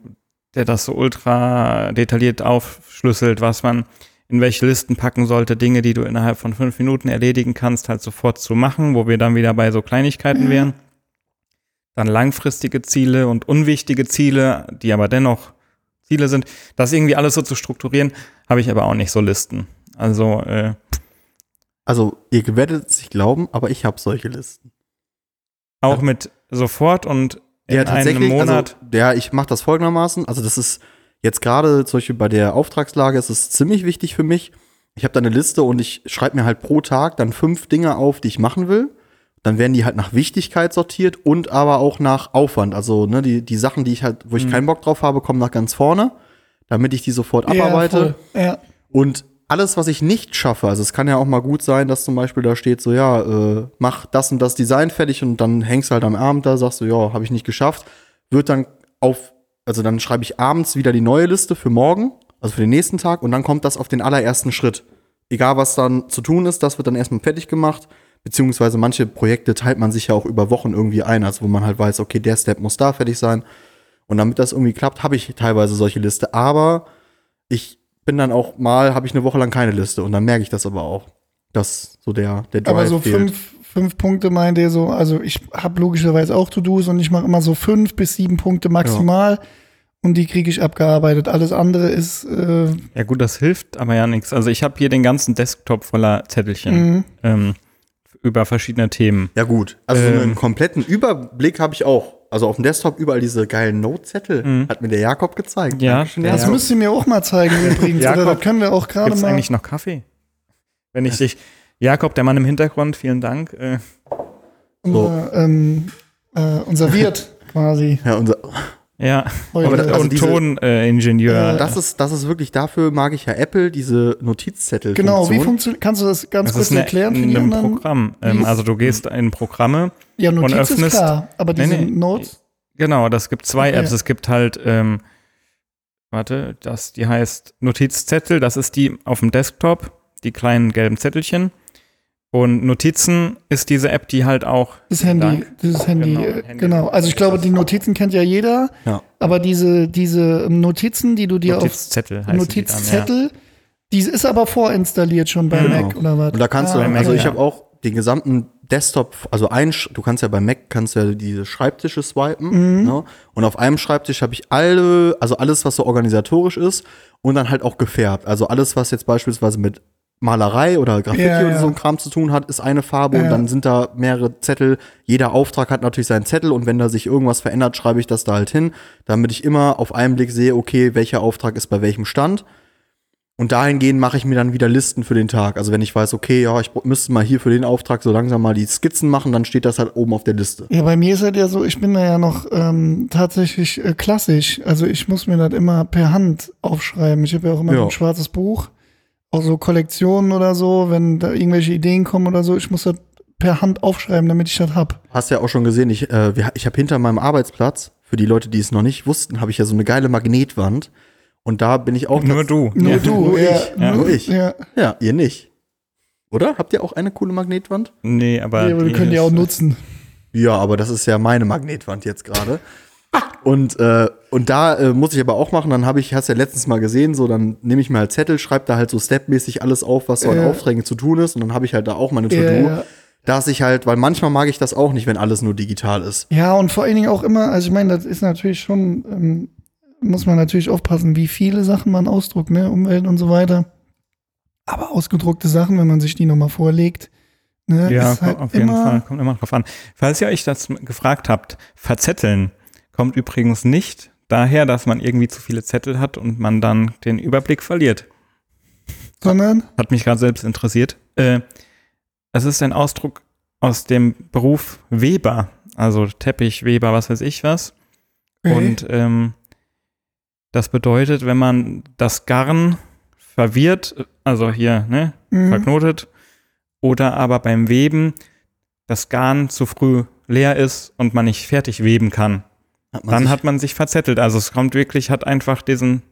der das so ultra detailliert aufschlüsselt, was man in welche Listen packen sollte, Dinge, die du innerhalb von fünf Minuten erledigen kannst, halt sofort zu machen, wo wir dann wieder bei so Kleinigkeiten Mhm. wären. Dann langfristige Ziele und unwichtige Ziele, die aber dennoch Ziele sind. Das irgendwie alles so zu strukturieren, habe ich aber auch nicht so Listen. Also, äh, Also, ihr werdet es nicht glauben, aber ich habe solche Listen. auch Ja. mit sofort und in Ja, einem tatsächlich. Monat. Also, ja, ich mache das folgendermaßen. Also, das ist jetzt gerade zum Beispiel bei der Auftragslage ist es ziemlich wichtig für mich. Ich habe da eine Liste und ich schreibe mir halt pro Tag dann fünf Dinge auf, die ich machen will. Dann werden die halt nach Wichtigkeit sortiert und aber auch nach Aufwand. Also, ne, die, die Sachen, die ich halt, wo ich Mhm. keinen Bock drauf habe, kommen nach ganz vorne, damit ich die sofort Ja, abarbeite. voll. Ja. Und alles, was ich nicht schaffe, also es kann ja auch mal gut sein, dass zum Beispiel da steht so, ja, äh, mach das und das Design fertig und dann hängst du halt am Abend da, sagst du, ja, habe ich nicht geschafft, wird dann auf, also dann schreibe ich abends wieder die neue Liste für morgen, also für den nächsten Tag und dann kommt das auf den allerersten Schritt. Egal, was dann zu tun ist, das wird dann erstmal fertig gemacht, beziehungsweise manche Projekte teilt man sich ja auch über Wochen irgendwie ein, also wo man halt weiß, okay, der Step muss da fertig sein. Und damit das irgendwie klappt, habe ich teilweise solche Liste, aber ich bin dann auch mal, habe ich eine Woche lang keine Liste und dann merke ich das aber auch, dass so der, der Drive Aber so fehlt. fünf, fünf Punkte meint ihr so, also ich habe logischerweise auch To-Dos und ich mache immer so fünf bis sieben Punkte maximal und die kriege ich abgearbeitet. Alles andere ist äh, Ja gut, das hilft aber ja nichts. Also ich habe hier den ganzen Desktop voller Zettelchen mh, ähm, über verschiedene Themen. Ja gut, also so einen Ähm. kompletten Überblick habe ich auch. Also auf dem Desktop überall diese geilen Note-Zettel, Mhm. hat mir der Jakob gezeigt. Ja, Dankeschön, der das Jakob. müsst ihr mir auch mal zeigen übrigens. Jakob, Oder das können wir auch gerade mal. eigentlich noch Kaffee? Wenn ich dich, Jakob, der Mann im Hintergrund, vielen Dank. Äh, unser, ähm, äh, unser Wirt quasi. Ja, unser, ja, Heute. Aber da- also und Toningenieur. Äh, das, ist, das ist wirklich, dafür mag ich ja Apple, diese Notizzettel. genau, wie funktioniert, kannst du das ganz das kurz ist eine, erklären für die ein anderen? Programm. Ähm, ist- also du gehst in Programme. Ja, Notiz ist öffnest- klar, aber Nee, diese nee. Notes, Genau, das gibt zwei Okay. Apps. Es gibt halt, ähm, warte, das, die heißt Notizzettel. Das ist die auf dem Desktop, die kleinen gelben Zettelchen. Und Notizen ist diese App, die halt auch das Handy, Dank. dieses Handy, Genau, äh, Handy. genau. Also ich glaube, die Notizen kennt ja jeder, Ja. aber diese, diese Notizen, die du dir auf Notizzettel heißt Notizzettel, die ist aber vorinstalliert schon bei Genau. Mac oder was? Und da kannst Ah, du, also ich ja. habe auch den gesamten Desktop, also ein, du kannst ja bei Mac kannst ja diese Schreibtische swipen, Mhm. ne? Und auf einem Schreibtisch habe ich alle, also alles, was so organisatorisch ist und dann halt auch gefärbt. Also alles, was jetzt beispielsweise mit Malerei oder Graffiti Ja, oder ja. so ein Kram zu tun hat, ist eine Farbe Ja. und dann sind da mehrere Zettel. Jeder Auftrag hat natürlich seinen Zettel und wenn da sich irgendwas verändert, schreibe ich das da halt hin, damit ich immer auf einen Blick sehe, okay, welcher Auftrag ist bei welchem Stand. Und dahingehend mache ich mir dann wieder Listen für den Tag. Also wenn ich weiß, okay, ja, ich müsste mal hier für den Auftrag so langsam mal die Skizzen machen, dann steht das halt oben auf der Liste. Ja, bei mir ist es ja so, ich bin da ja noch ähm, tatsächlich äh, klassisch. Also ich muss mir das immer per Hand aufschreiben. Ich habe ja auch immer Ja. ein schwarzes Buch, auch so Kollektionen oder so, wenn da irgendwelche Ideen kommen oder so, ich muss das per Hand aufschreiben, damit ich das hab. Hast ja auch schon gesehen, ich, äh, ich habe hinter meinem Arbeitsplatz, für die Leute, die es noch nicht wussten, habe ich ja so eine geile Magnetwand. Und da bin ich auch. Nur du. Nur Ja. du, nur ja, ich, ja, nur ich. Ja, Ja, ihr nicht. Oder? Habt ihr auch eine coole Magnetwand? Nee, aber. ja, aber wir die können die auch nutzen. Ja, aber das ist ja meine Magnetwand jetzt gerade. Und, äh, und da äh, muss ich aber auch machen, dann habe ich, hast ja letztens mal gesehen, so dann nehme ich mir halt Zettel, schreibe da halt so stepmäßig alles auf, was so an Ja. Aufträgen zu tun ist und dann habe ich halt da auch meine To-Do. Ja, ja. dass ich halt, weil manchmal mag ich das auch nicht, wenn alles nur digital ist. Ja, und vor allen Dingen auch immer, also ich meine, das ist natürlich schon, ähm, muss man natürlich aufpassen, wie viele Sachen man ausdruckt, ne, Umwelt und so weiter. Aber ausgedruckte Sachen, wenn man sich die nochmal vorlegt, ne, Ja, ist halt auf jeden immer, Fall. Kommt immer drauf an. Falls ihr euch das gefragt habt, verzetteln kommt übrigens nicht daher, dass man irgendwie zu viele Zettel hat und man dann den Überblick verliert. sondern, Hat mich gerade selbst interessiert. Äh, es ist ein Ausdruck aus dem Beruf Weber, also Teppichweber, was weiß ich was. okay. Und ähm, das bedeutet, wenn man das Garn verwirrt, also hier, ne, Mhm. verknotet, oder aber beim Weben das Garn zu früh leer ist und man nicht fertig weben kann, Hat dann hat man sich verzettelt. Also es kommt wirklich, hat einfach diesen,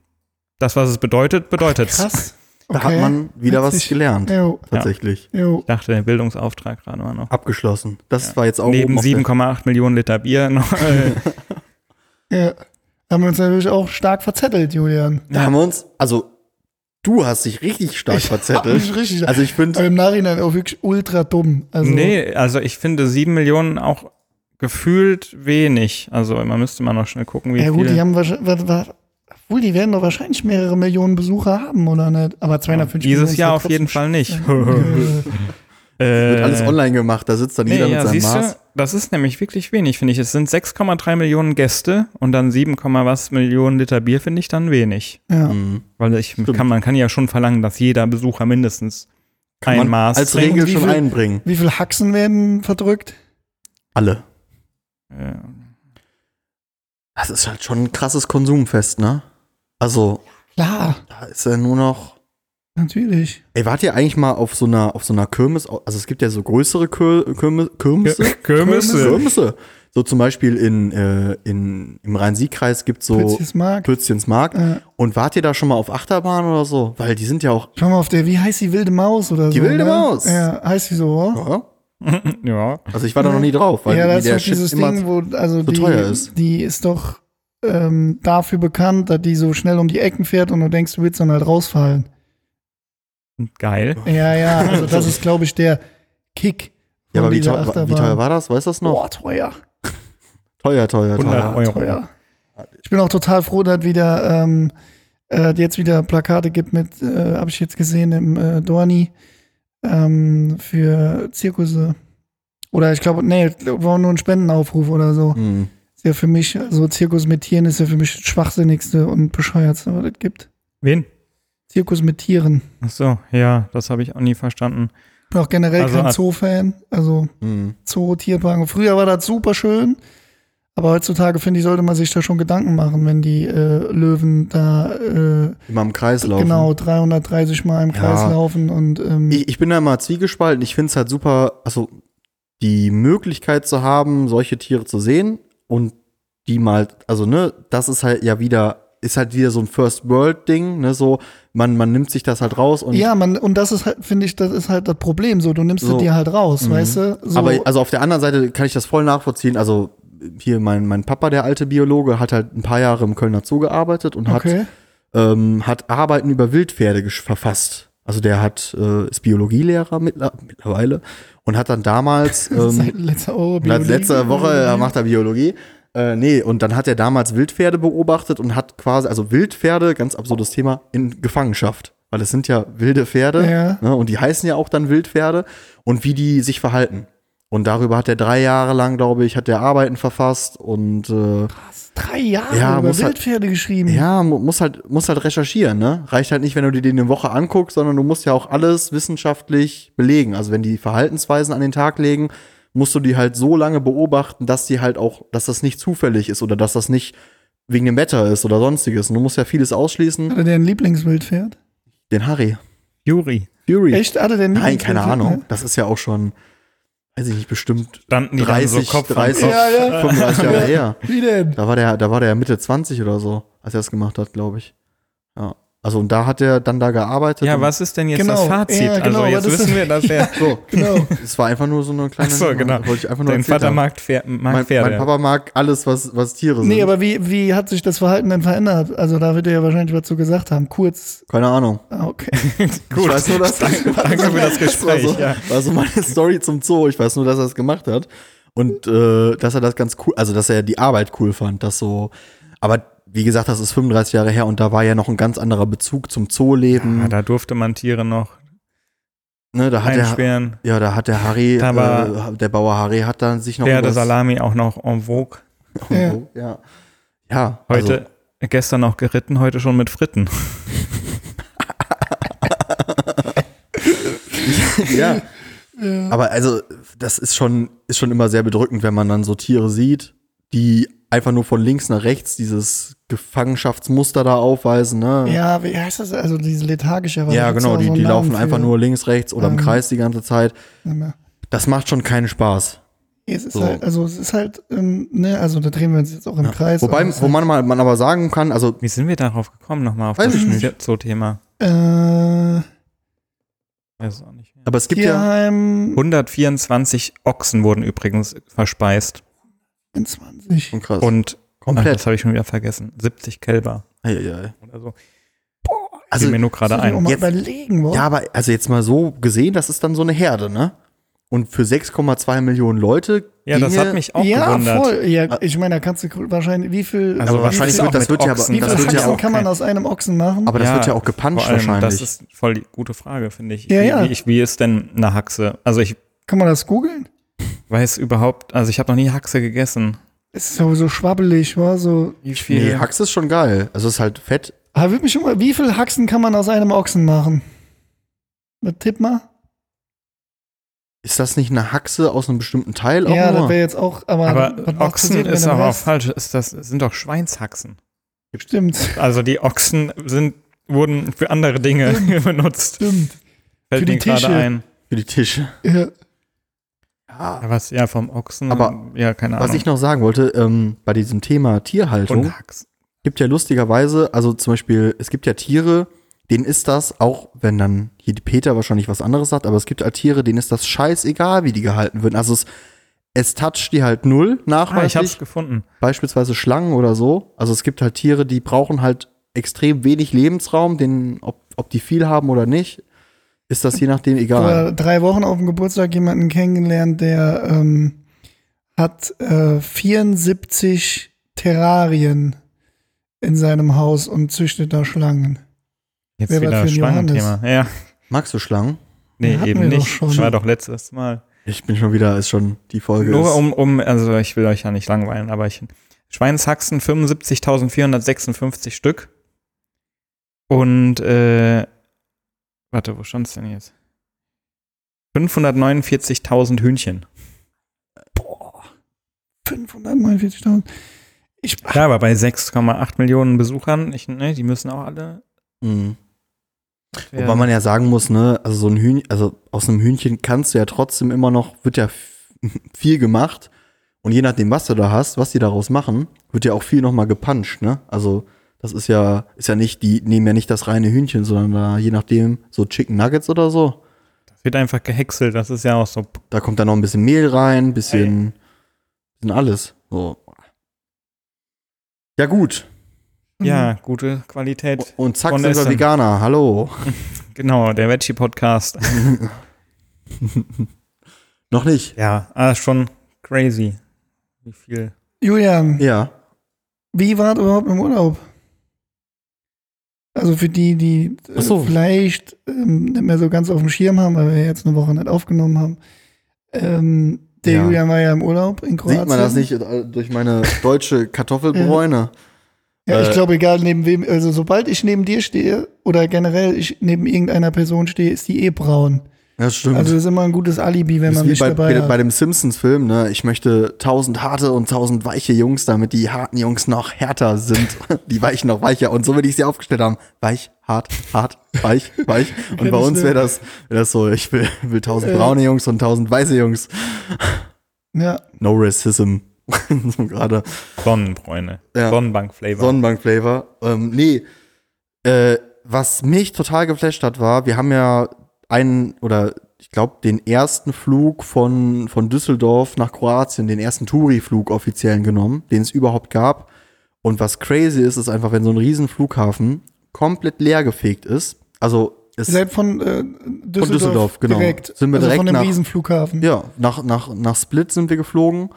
das, was es bedeutet, bedeutet krass. da hat man wieder was Witzig. gelernt. Jo, Tatsächlich. jo. Ich dachte, der Bildungsauftrag gerade war noch. Abgeschlossen. Das war jetzt auch Neben oben auf der- 7,8 Millionen Liter Bier noch. Äh, Ja. Haben wir uns natürlich auch stark verzettelt, Julian. Da haben wir uns, also du hast dich richtig stark Ich verzettelt. hab mich richtig- also ich finde, Aber im Nachhinein auch wirklich ultra dumm. Also, nee, also ich finde 7 Millionen auch gefühlt wenig. Also man müsste mal noch schnell gucken, wie ja gut, viel. die haben wahrscheinlich, wa- wa- obwohl die werden doch wahrscheinlich mehrere Millionen Besucher haben, oder nicht? Aber 250 Dieses Millionen ist Jahr auf jeden Fall nicht. äh, wird alles online gemacht. Da sitzt dann Nee, jeder mit ja, seinem siehst Maß. du, das ist nämlich wirklich wenig, finde ich. Es sind 6,3 Millionen Gäste und dann 7, was Millionen Liter Bier finde ich dann wenig. Ja. Mhm. Weil ich Stimmt. kann, man kann ja schon verlangen, dass jeder Besucher mindestens Kann ein man Maß als trinkt. Regel Wie schon viel- einbringen. Wie viele Haxen werden verdrückt? Alle. Äh, Das ist halt schon ein krasses Konsumfest, ne? Also, Klar, da ist ja nur noch. natürlich. Ey, wart ihr eigentlich mal auf so einer, auf so einer Kirmes? Also es gibt ja so größere Kir Kirmes, Kirmesse. Kirmesse. Kirmesse. So zum Beispiel in, äh, in, im Rhein-Sieg-Kreis gibt es so Pützis Markt. Pützchensmarkt. Äh, Und wart ihr da schon mal auf Achterbahn oder so? Weil die sind ja auch. schau mal auf der, wie heißt die wilde Maus oder so? Die wilde ne? Maus. Ja, heißt die so, oder? Ja, ja. also ich war da noch nie drauf, weil ja, das ist der doch Shit dieses immer Ding, wo, also so die, teuer ist. die ist doch ähm, dafür bekannt, dass die so schnell um die Ecken fährt und du denkst, du willst dann halt rausfallen. Geil. Ja, ja, also das ist, glaube ich, der Kick. Ja, von aber wie dieser teuer, wie Achterbahn. teuer war das? Weißt du das noch? Boah, teuer. Teuer, teuer, 100 teuer. Euro. teuer. Ich bin auch total froh, dass wieder ähm, äh, jetzt wieder Plakate gibt mit, äh, habe ich jetzt gesehen im äh, Dorni ähm, für Zirkusse. Oder ich glaube, nee, war nur ein Spendenaufruf oder so. Hm. Ist ja für mich, so Zirkus mit Tieren ist ja für mich das schwachsinnigste und bescheuertste, was es gibt. Wen? Zirkus mit Tieren. Ach so, ja, das habe ich auch nie verstanden. Ich bin auch generell Also, kein Zoo-Fan. Also Hm. Zoo, Tierpark. Früher war das super schön. Aber heutzutage, finde ich, sollte man sich da schon Gedanken machen, wenn die äh, Löwen da äh, Immer im Kreis laufen. genau 330 Mal im Ja. Kreis laufen und ähm, Ich, ich bin da immer zwiegespalten. Ich finde es halt super, also die Möglichkeit zu haben, solche Tiere zu sehen und die mal, also ne, das ist halt ja wieder, ist halt wieder so ein First World Ding, ne, so man man nimmt sich das halt raus und ja, man, und das ist halt, finde ich, das ist halt das Problem. So, du nimmst So. es dir halt raus, Mhm. weißt du? So, aber also auf der anderen Seite kann ich das voll nachvollziehen. Also hier mein mein Papa, der alte Biologe, hat halt ein paar Jahre im Kölner Zoo gearbeitet und hat okay. ähm, hat Arbeiten über Wildpferde verfasst. Also der hat äh, ist Biologielehrer mittler mittlerweile und hat dann damals ähm, Seit letzter Woche. Biologie. Woche äh, macht er Biologie. Äh, nee, und dann hat er damals Wildpferde beobachtet und hat quasi, also Wildpferde, ganz absurdes Thema, in Gefangenschaft. Weil es sind ja wilde Pferde Ja. ne, und die heißen ja auch dann Wildpferde und wie die sich verhalten. Und darüber hat er drei Jahre lang, glaube ich, hat er Arbeiten verfasst und äh, Drei Jahre Ja, über muss halt- Wildpferde geschrieben. ja, mu muss halt, muss halt recherchieren, ne? Reicht halt nicht, wenn du dir den eine Woche anguckst, sondern du musst ja auch alles wissenschaftlich belegen. Also wenn die Verhaltensweisen an den Tag legen, musst du die halt so lange beobachten, dass die halt auch, dass das nicht zufällig ist oder dass das nicht wegen dem Wetter ist oder sonstiges. Und du musst ja vieles ausschließen. Hatte der ein Lieblingswildpferd? Den Harry. Juri. Fury. Echt? Hatte der ein Nein, keine Ahnung. ne? Das ist ja auch schon, weiß ich nicht, bestimmt Standen die 30, dann so Kopf an 30, Kopf? Ja, ja. 35 Jahre her. Wie denn? Da war der, da war der Mitte 20 oder so, als er das gemacht hat, glaube ich. Also und da hat er dann da gearbeitet. Ja, was ist denn jetzt Genau, das Fazit? ja, genau, also jetzt das wissen wir, dass er So, Genau. es war einfach nur so eine kleine. Ach so, genau. Wollte ich einfach nur dein Vater haben. mag, Pfer mag mein, Pferde. mein Papa mag alles, was, was Tiere sind. Nee, aber wie, wie hat sich das Verhalten denn verändert? Also da wird er ja wahrscheinlich was zu gesagt haben. Kurz. Keine Ahnung. Ah, okay. Ich weiß nur, dass danke, danke für das Gespräch. war so, ja. war so meine Story zum Zoo. Ich weiß nur, dass er es gemacht hat. Und äh, dass er das ganz cool, also dass er die Arbeit cool fand, dass so, aber wie gesagt, das ist 35 Jahre her und da war ja noch ein ganz anderer Bezug zum Zooleben. Ja, da durfte man Tiere noch ne, da hat er, einsperren. ja, da hat der Harry, Da war- äh, der Bauer Harry hat dann sich noch Pferde, übers- Salami auch noch en vogue. Ja. ja. Ja, Heute, gestern noch geritten, heute schon mit Fritten. Also, ja. Aber also, das ist schon, ist schon immer sehr bedrückend, wenn man dann so Tiere sieht, die einfach nur von links nach rechts dieses Gefangenschaftsmuster da aufweisen, ne? Ja, wie heißt das? Also diese lethargische. aber Ja, genau, die, so die laufen für. einfach nur links, rechts oder im Ähm. Kreis die ganze Zeit. Ja, Das macht schon keinen Spaß. Es ist So. halt, also es ist halt, ähm, ne, also da drehen wir uns jetzt auch im Kreis. Wobei, wo man, mal, man aber sagen kann, also Wie sind wir darauf gekommen, nochmal auf Weiß das ich nicht. Zoo-Thema? halt, Weiß es auch nicht. aber es äh, gibt ja, Tierheim 124 Ochsen wurden übrigens verspeist 24. schon krass, und ach, komplett. das habe ich schon wieder vergessen. 70 Kälber Ei, ei, ei. oder so. Also, Fiel mir nur gerade ein. mal Jetzt- überlegen, wo. ja, aber also jetzt mal so gesehen, das ist dann so eine Herde, ne? Und für 6,2 Millionen Leute Ja, das hat mich auch ja, gewundert. voll. Ja, ich meine, da kannst du wahrscheinlich, wie viel, Also Aber wahrscheinlich wie viel- wird das auch wird ja aber- das viel wird ja Haxen auch kann man aus einem Ochsen machen? Aber das Ja, wird ja auch gepanscht Vor allem, wahrscheinlich. Das ist voll die gute Frage, finde ich. Ja, wie, ja. Wie, ich, wie ist denn eine Haxe? Also ich kann man das googeln? Weiß überhaupt, also ich habe noch nie Haxe gegessen. Es ist so, so schwabbelig, war so. Wie nee, Haxe ist schon geil. Also es ist halt fett. Aber würde mich schon mal, wie viel Haxen kann man aus einem Ochsen machen? Was tipp mal? Ist das nicht eine Haxe aus einem bestimmten Teil auch Ja, das nur? wäre jetzt auch, aber. Aber Ochsen passiert ist aber auch falsch. Ist das sind doch Schweinshaxen. Stimmt, Also die Ochsen sind wurden für andere Dinge benutzt. stimmt. Fällt Für die mir gerade Tische. ein. Für die Tische. Ja. Ja. Ja, was ja vom Ochsen. Aber ja, keine Ahnung. Was ich noch sagen wollte, ähm, bei diesem Thema Tierhaltung, und gibt ja lustigerweise, also zum Beispiel, es gibt ja Tiere, denen ist das, auch wenn dann hier die Peter wahrscheinlich was anderes sagt, aber es gibt halt Tiere, denen ist das scheißegal, wie die gehalten werden. Also es, es toucht die halt null Ah, ich hab's nachweislich, gefunden. beispielsweise Schlangen oder so. Also es gibt halt Tiere, die brauchen halt extrem wenig Lebensraum, den, ob, ob die viel haben oder nicht, ist das je nachdem egal. Vor drei Wochen auf dem Geburtstag jemanden kennengelernt, der ähm, hat äh, 74 Terrarien in seinem Haus und züchtet da Schlangen. Jetzt Wer wieder Schlangenthema. Ja. Magst du Schlangen? Nee, Hatten eben nicht. schon. Das war doch letztes Mal. Ich bin schon wieder, ist schon die Folge. Nur ist, um, um, also ich will euch ja nicht langweilen, aber ich. Schweinshaxen 75.456 Stück. Und, äh, warte, wo stand's denn jetzt? 549.000 Hühnchen. 549.000. Ich, Ja, aber bei 6,8 Millionen Besuchern, ich, ne, die müssen auch alle. Mhm. Wobei man ja sagen muss, ne, also so ein Hühnchen, also aus einem Hühnchen kannst du ja trotzdem immer noch, wird ja viel gemacht. Und je nachdem, was du da hast, was die daraus machen, wird ja auch viel nochmal gepanscht, ne? Also, das ist ja, ist ja nicht, die nehmen ja nicht das reine Hühnchen, sondern da, je nachdem, so Chicken Nuggets oder so. Das wird einfach gehäckselt, das ist ja auch so. Da kommt dann noch ein bisschen Mehl rein, bisschen, bisschen alles. So. Ja, gut. Ja, gute Qualität. Und zack, sind wir. Veganer. Hallo. Genau, der Veggie-Podcast. noch nicht. Ja, ah, schon crazy. Wie viel. Julian, Ja. wie war das überhaupt im Urlaub? Also für die, die äh, so. vielleicht ähm, nicht mehr so ganz auf dem Schirm haben, weil wir jetzt eine Woche nicht aufgenommen haben. Ähm, der Ja. Julian war ja im Urlaub in Kroatien. Sieht man das nicht äh, durch meine deutsche Kartoffelbräune? Ja, ich Äh, glaube, egal neben wem, also sobald ich neben dir stehe oder generell ich neben irgendeiner Person stehe, ist die eh braun. Das stimmt. Also das ist immer ein gutes Alibi, wenn das man mich bei, dabei bei, hat. bei dem Simpsons-Film, ne? Ich möchte tausend harte und tausend weiche Jungs, damit die harten Jungs noch härter sind. die weichen noch weicher. Und so würde ich sie aufgestellt haben. Weich, hart, hart, weich, weich. Und bei uns wäre das, wär das so, ich will, will tausend Äh. braune Jungs und tausend weiße Jungs. ja, No Racism. so gerade. Sonnenbräune. Ja. Sonnenbank-Flavor. Sonnenbank-Flavor. Ähm, nee. Äh, was mich total geflasht hat, war, wir haben ja einen oder ich glaube den ersten Flug von, von Düsseldorf nach Kroatien, den ersten Touri-Flug offiziellen genommen, den es überhaupt gab. Und was crazy ist, ist einfach, wenn so ein riesen Flughafen komplett leer gefegt ist. Also es seid von äh, Düsseldorf, Von Düsseldorf, genau. direkt. Sind wir also direkt von dem nach- Riesenflughafen. Ja, nach, nach, nach Split sind wir geflogen.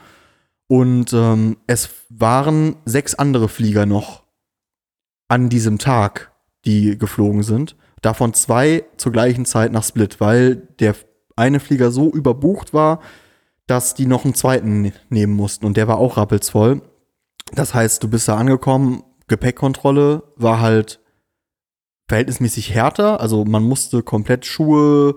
Und ähm, es waren sechs andere Flieger noch an diesem Tag, die geflogen sind. Davon zwei zur gleichen Zeit nach Split, weil der eine Flieger so überbucht war, dass die noch einen zweiten ne- nehmen mussten. Und der war auch rappelsvoll. Das heißt, du bist da angekommen, Gepäckkontrolle war halt verhältnismäßig härter. Also man musste komplett Schuhe,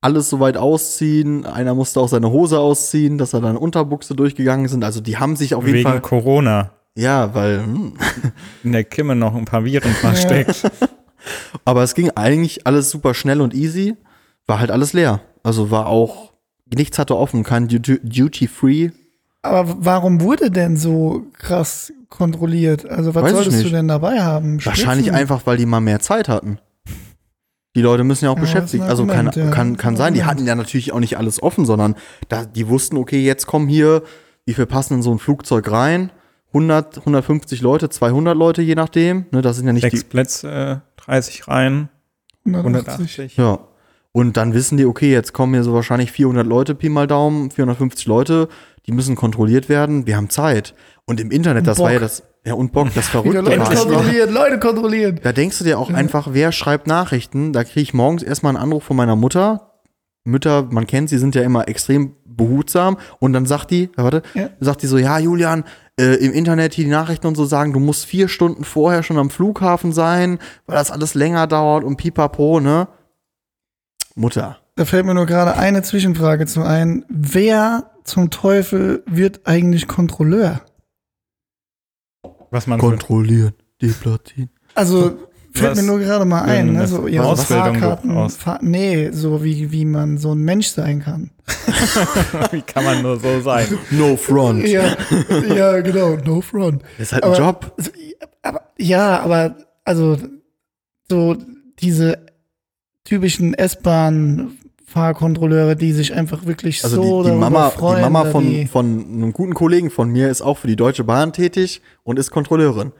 alles soweit ausziehen. Einer musste auch seine Hose ausziehen, dass er dann Unterbuchse durchgegangen sind. Also die haben sich auf jeden Wegen Fall. Corona. Ja, weil. Hm. In der Kimme noch ein paar Viren versteckt. Aber es ging eigentlich alles super schnell und easy. War halt alles leer. Also war auch. Nichts hatte offen, kein Duty- Duty-Free. Aber warum wurde denn so krass kontrolliert? Also was Weiß solltest du denn dabei haben? Wahrscheinlich Spritzen? einfach, weil die mal mehr Zeit hatten. Die Leute müssen ja auch Ja, beschäftigt. Also kann, ja. kann, kann sein, die hatten ja natürlich auch nicht alles offen, sondern da, die wussten, okay, jetzt kommen hier, wie viel passen in so ein Flugzeug rein? 100, 150 Leute, 200 Leute, je nachdem. Ne, das sind ja nicht Sechs die. Plätze, äh, 30 Reihen, 180. 180. Ja. Und dann wissen die, okay, jetzt kommen hier so wahrscheinlich 400 Leute, Pi mal Daumen, 450 Leute, die müssen kontrolliert werden. Wir haben Zeit. Und im Internet, das Bock. war ja das, ja, und Bock, das Verrückte Leute kontrollieren, Leute kontrollieren. Da denkst du dir auch einfach, wer schreibt Nachrichten? Da kriege ich morgens erstmal einen Anruf von meiner Mutter. Mütter, man kennt sie, sind ja immer extrem behutsam. Und dann sagt die, ja, warte, Ja. sagt die so, ja, Julian, äh, im Internet hier die Nachrichten und so sagen, du musst vier Stunden vorher schon am Flughafen sein, weil das alles länger dauert und pipapo, ne? Mutter. Da fällt mir nur gerade eine Zwischenfrage zu ein. Wer zum Teufel wird eigentlich Kontrolleur? Was man Kontrollieren die Platinen. Also fällt mir nur gerade mal ein. Ne? So, ja, Ausbildung Fahrkarten, aus- Fahr nee, so wie, wie man so ein Mensch sein kann. Wie kann man nur so sein? No front. Ja, ja genau, no front. Das ist halt ein Aber- Job. Also, aber, ja, aber also so diese typischen S-Bahn-Fahrkontrolleure, die sich einfach wirklich Also so die, die Mama, freuen, die Mama von, von einem guten Kollegen von mir ist auch für die Deutsche Bahn tätig und ist Kontrolleurin.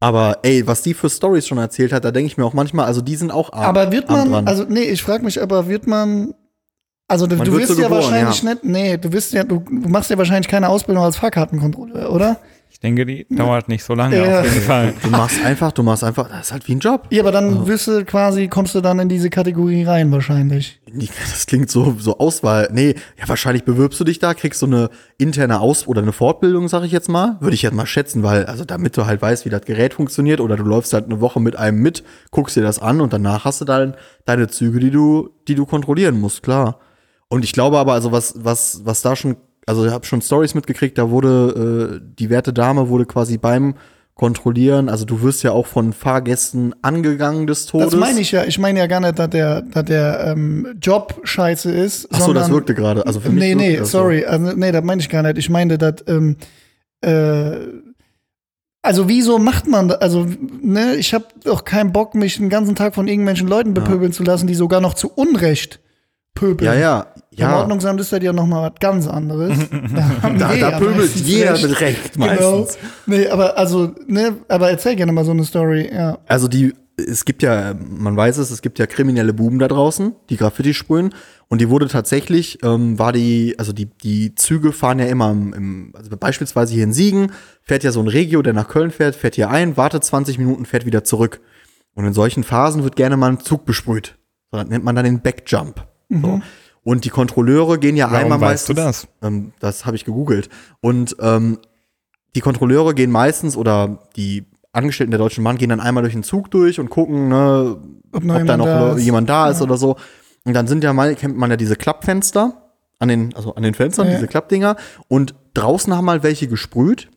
Aber ey, was die für Stories schon erzählt hat, da denke ich mir auch manchmal, also die sind auch arm, Aber wird man, dran. also nee, ich frage mich, aber wird man, also du, Man du wirst so ja geboren, wahrscheinlich ja. nicht, nee, du wirst ja, du machst ja wahrscheinlich keine Ausbildung als Fahrkartenkontrolleur, oder? Ich denke, die dauert nicht so lange Ja. auf jeden Fall. du machst einfach, du machst einfach, das ist halt wie ein Job. Ja, aber dann wirst du quasi, kommst du dann in diese Kategorie rein wahrscheinlich. Das klingt so, so Auswahl. Nee, ja, wahrscheinlich bewirbst du dich da, kriegst so eine interne Aus- oder eine Fortbildung, sag ich jetzt mal. Würde ich jetzt mal schätzen, weil, also damit du halt weißt, wie das Gerät funktioniert, oder du läufst halt eine Woche mit einem mit, guckst dir das an und danach hast du dann deine Züge, die du, die du kontrollieren musst, klar. Und ich glaube aber, also was, was, was da schon, also ich habe schon Stories mitgekriegt, da wurde, äh, die werte Dame wurde quasi beim Kontrollieren, also du wirst ja auch von Fahrgästen angegangen des Todes. Das meine ich ja. Ich meine ja gar nicht, dass der, dass der ähm, Job scheiße ist. Ach so, sondern, das wirkte gerade. Also für mich nee, nee, das so. sorry. Also, nee, das meine ich gar nicht. Ich meine, dass, ähm, äh, also wieso macht man das? Also, ne, ich habe doch keinen Bock, mich den ganzen Tag von irgendwelchen Leuten bepöbeln zu lassen, die sogar noch zu Unrecht pöbeln. Ja, ja, Im ja. Ordnungsamt ist das ja noch mal was ganz anderes. da Da, da pöbelt jeder recht. mit Recht Genau. meistens. Nee, aber also, ne, aber erzähl gerne mal so eine Story, ja. Also die, es gibt ja, man weiß es, es gibt ja kriminelle Buben da draußen, die Graffiti sprühen. Und die wurde tatsächlich, ähm, war die, also die, die Züge fahren ja immer im, im, also beispielsweise hier in Siegen, fährt ja so ein Regio, der nach Köln fährt, fährt hier ein, wartet 20 Minuten, fährt wieder zurück. Und in solchen Phasen wird gerne mal ein Zug besprüht. Das nennt man dann den Backjump. So. Und die Kontrolleure gehen ja Warum einmal weißt du meistens. das? Ähm, das habe ich gegoogelt. Und ähm, die Kontrolleure gehen meistens oder die Angestellten der Deutschen Bahn gehen dann einmal durch den Zug durch und gucken, ne, Ob ob da noch da jemand da ist oder so. Und dann sind ja mal, kennt man ja diese Klappfenster an den, also an den Fenstern, Ja. diese Klappdinger. Und draußen haben mal welche gesprüht.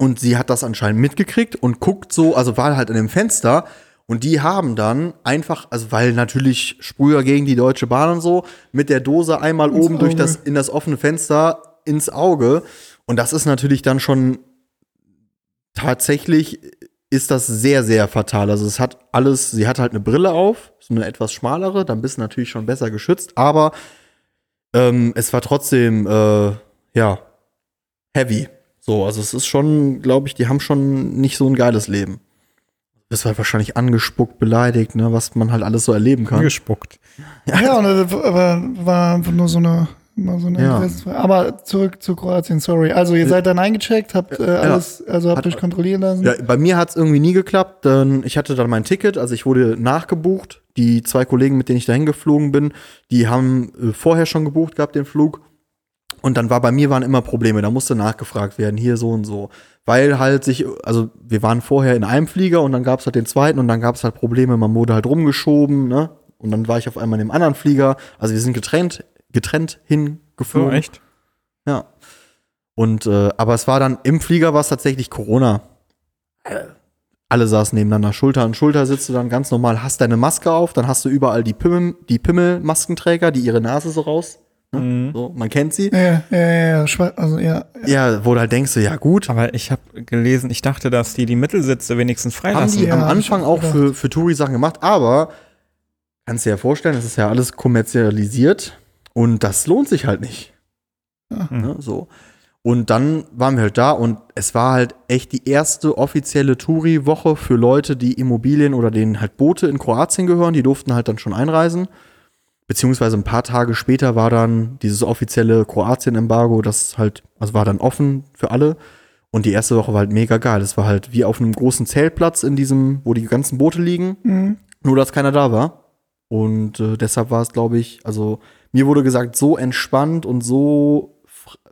Und sie hat das anscheinend mitgekriegt und guckt so, also war halt an dem Fenster. Und die haben dann einfach, also weil natürlich Sprüher gegen die Deutsche Bahn und so, mit der Dose einmal Ins oben durch Auge. das, in das offene Fenster ins Auge. Und das ist natürlich dann schon tatsächlich ist das sehr, sehr fatal. Also es hat alles, sie hat halt eine Brille auf, so eine etwas schmalere, dann bist du natürlich schon besser geschützt, aber ähm, es war trotzdem, äh, ja, heavy. So, also es ist schon, glaube ich, die haben schon nicht so ein geiles Leben. Das war wahrscheinlich angespuckt, beleidigt, ne, was man halt alles so erleben kann. Angespuckt. Ja, und das war, war einfach nur so eine, mal so eine Ja. Aber zurück zu Kroatien, sorry. Also ihr seid dann eingecheckt, habt äh, alles, also habt Hat- euch kontrollieren lassen. Ja, bei mir hat es irgendwie nie geklappt. Denn ich hatte dann mein Ticket, also ich wurde nachgebucht. Die zwei Kollegen, mit denen ich dahin geflogen bin, die haben äh, vorher schon gebucht gehabt, den Flug. Und dann war bei mir waren immer Probleme. Da musste nachgefragt werden, hier so und so. Weil halt sich, also wir waren vorher in einem Flieger und dann gab es halt den zweiten und dann gab es halt Probleme. Man wurde halt rumgeschoben, ne? Und dann war ich auf einmal in dem anderen Flieger. Also wir sind getrennt, getrennt hingeflogen. echt? Ja. Und äh, aber es war dann im Flieger war es tatsächlich Corona. Alle saßen nebeneinander, Schulter an Schulter sitzt du dann ganz normal, hast deine Maske auf, dann hast du überall die Pimmel, die Pimmelmaskenträger, die ihre Nase so raus. Ne? Mhm. So, man kennt sie. Ja, ja, ja, ja, also ja. Ja, wo du halt denkst du, ja gut. Aber ich habe gelesen, ich dachte, dass die die Mittelsitze wenigstens Haben freilassen. die Ja, am Anfang auch für, für Touri-Sachen gemacht, aber kannst dir ja vorstellen, das ist ja alles kommerzialisiert und das lohnt sich halt nicht. Ja. Ne, so. Und dann waren wir halt da und es war halt echt die erste offizielle Touri-Woche für Leute, die Immobilien oder denen halt Boote in Kroatien gehören. Die durften halt dann schon einreisen. Beziehungsweise ein paar Tage später war dann dieses offizielle Kroatien-Embargo, das halt, also war dann offen für alle. Und die erste Woche war halt mega geil. Es war halt wie auf einem großen Zeltplatz in diesem, wo die ganzen Boote liegen. Mhm. Nur, dass keiner da war. Und äh, deshalb war es, glaube ich, also mir wurde gesagt, so entspannt und so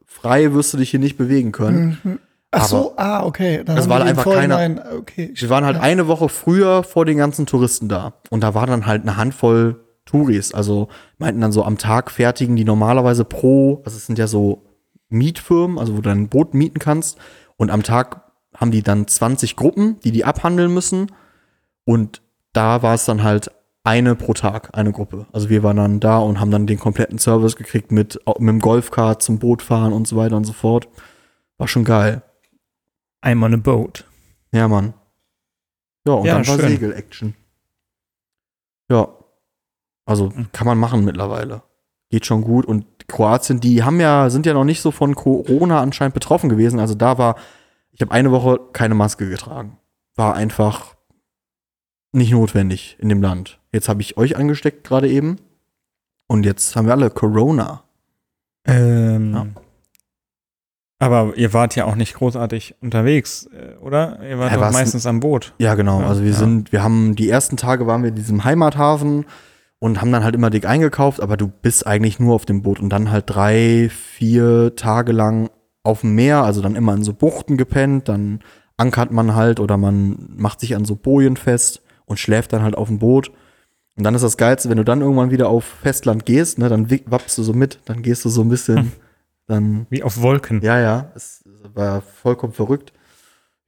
frei wirst du dich hier nicht bewegen können. Mhm. Ach so, ah, okay. Dann haben war im einfach Vorhinein- Okay. Wir waren halt eine Woche früher vor den ganzen Touristen da. Und da war dann halt eine Handvoll Touris. Also meinten dann so am Tag fertigen die normalerweise pro, also es sind ja so Mietfirmen, also wo du dein Boot mieten kannst. Und am Tag haben die dann 20 Gruppen, die die abhandeln müssen. Und da war es dann halt eine pro Tag, eine Gruppe. Also wir waren dann da und haben dann den kompletten Service gekriegt mit, mit dem Golfkart zum Boot fahren und so weiter und so fort. War schon geil. I'm on a boat. Ja, Mann. Ja, und Ja, dann war. Segel-Action. Ja. Also kann man machen mittlerweile. Geht schon gut. Und Kroatien, die haben ja, sind ja noch nicht so von Corona anscheinend betroffen gewesen. Also da war, ich habe eine Woche keine Maske getragen. War einfach nicht notwendig in dem Land. Jetzt habe ich euch angesteckt gerade eben. Und jetzt haben wir alle Corona. Ähm, Ja. Aber ihr wart ja auch nicht großartig unterwegs, äh, oder? Ihr wart Ja, meistens am Boot. Ja, genau. Ja, also wir sind, wir haben die ersten Tage waren wir in diesem Heimathafen und haben dann halt immer dick eingekauft, aber du bist eigentlich nur auf dem Boot und dann halt drei, vier Tage lang auf dem Meer, also dann immer in so Buchten gepennt, dann ankert man halt oder man macht sich an so Bojen fest und schläft dann halt auf dem Boot. Und dann ist das Geilste, wenn du dann irgendwann wieder auf Festland gehst, ne, dann wappst du so mit, dann gehst du so ein bisschen, dann Wie auf Wolken. ja, ja, es war vollkommen verrückt.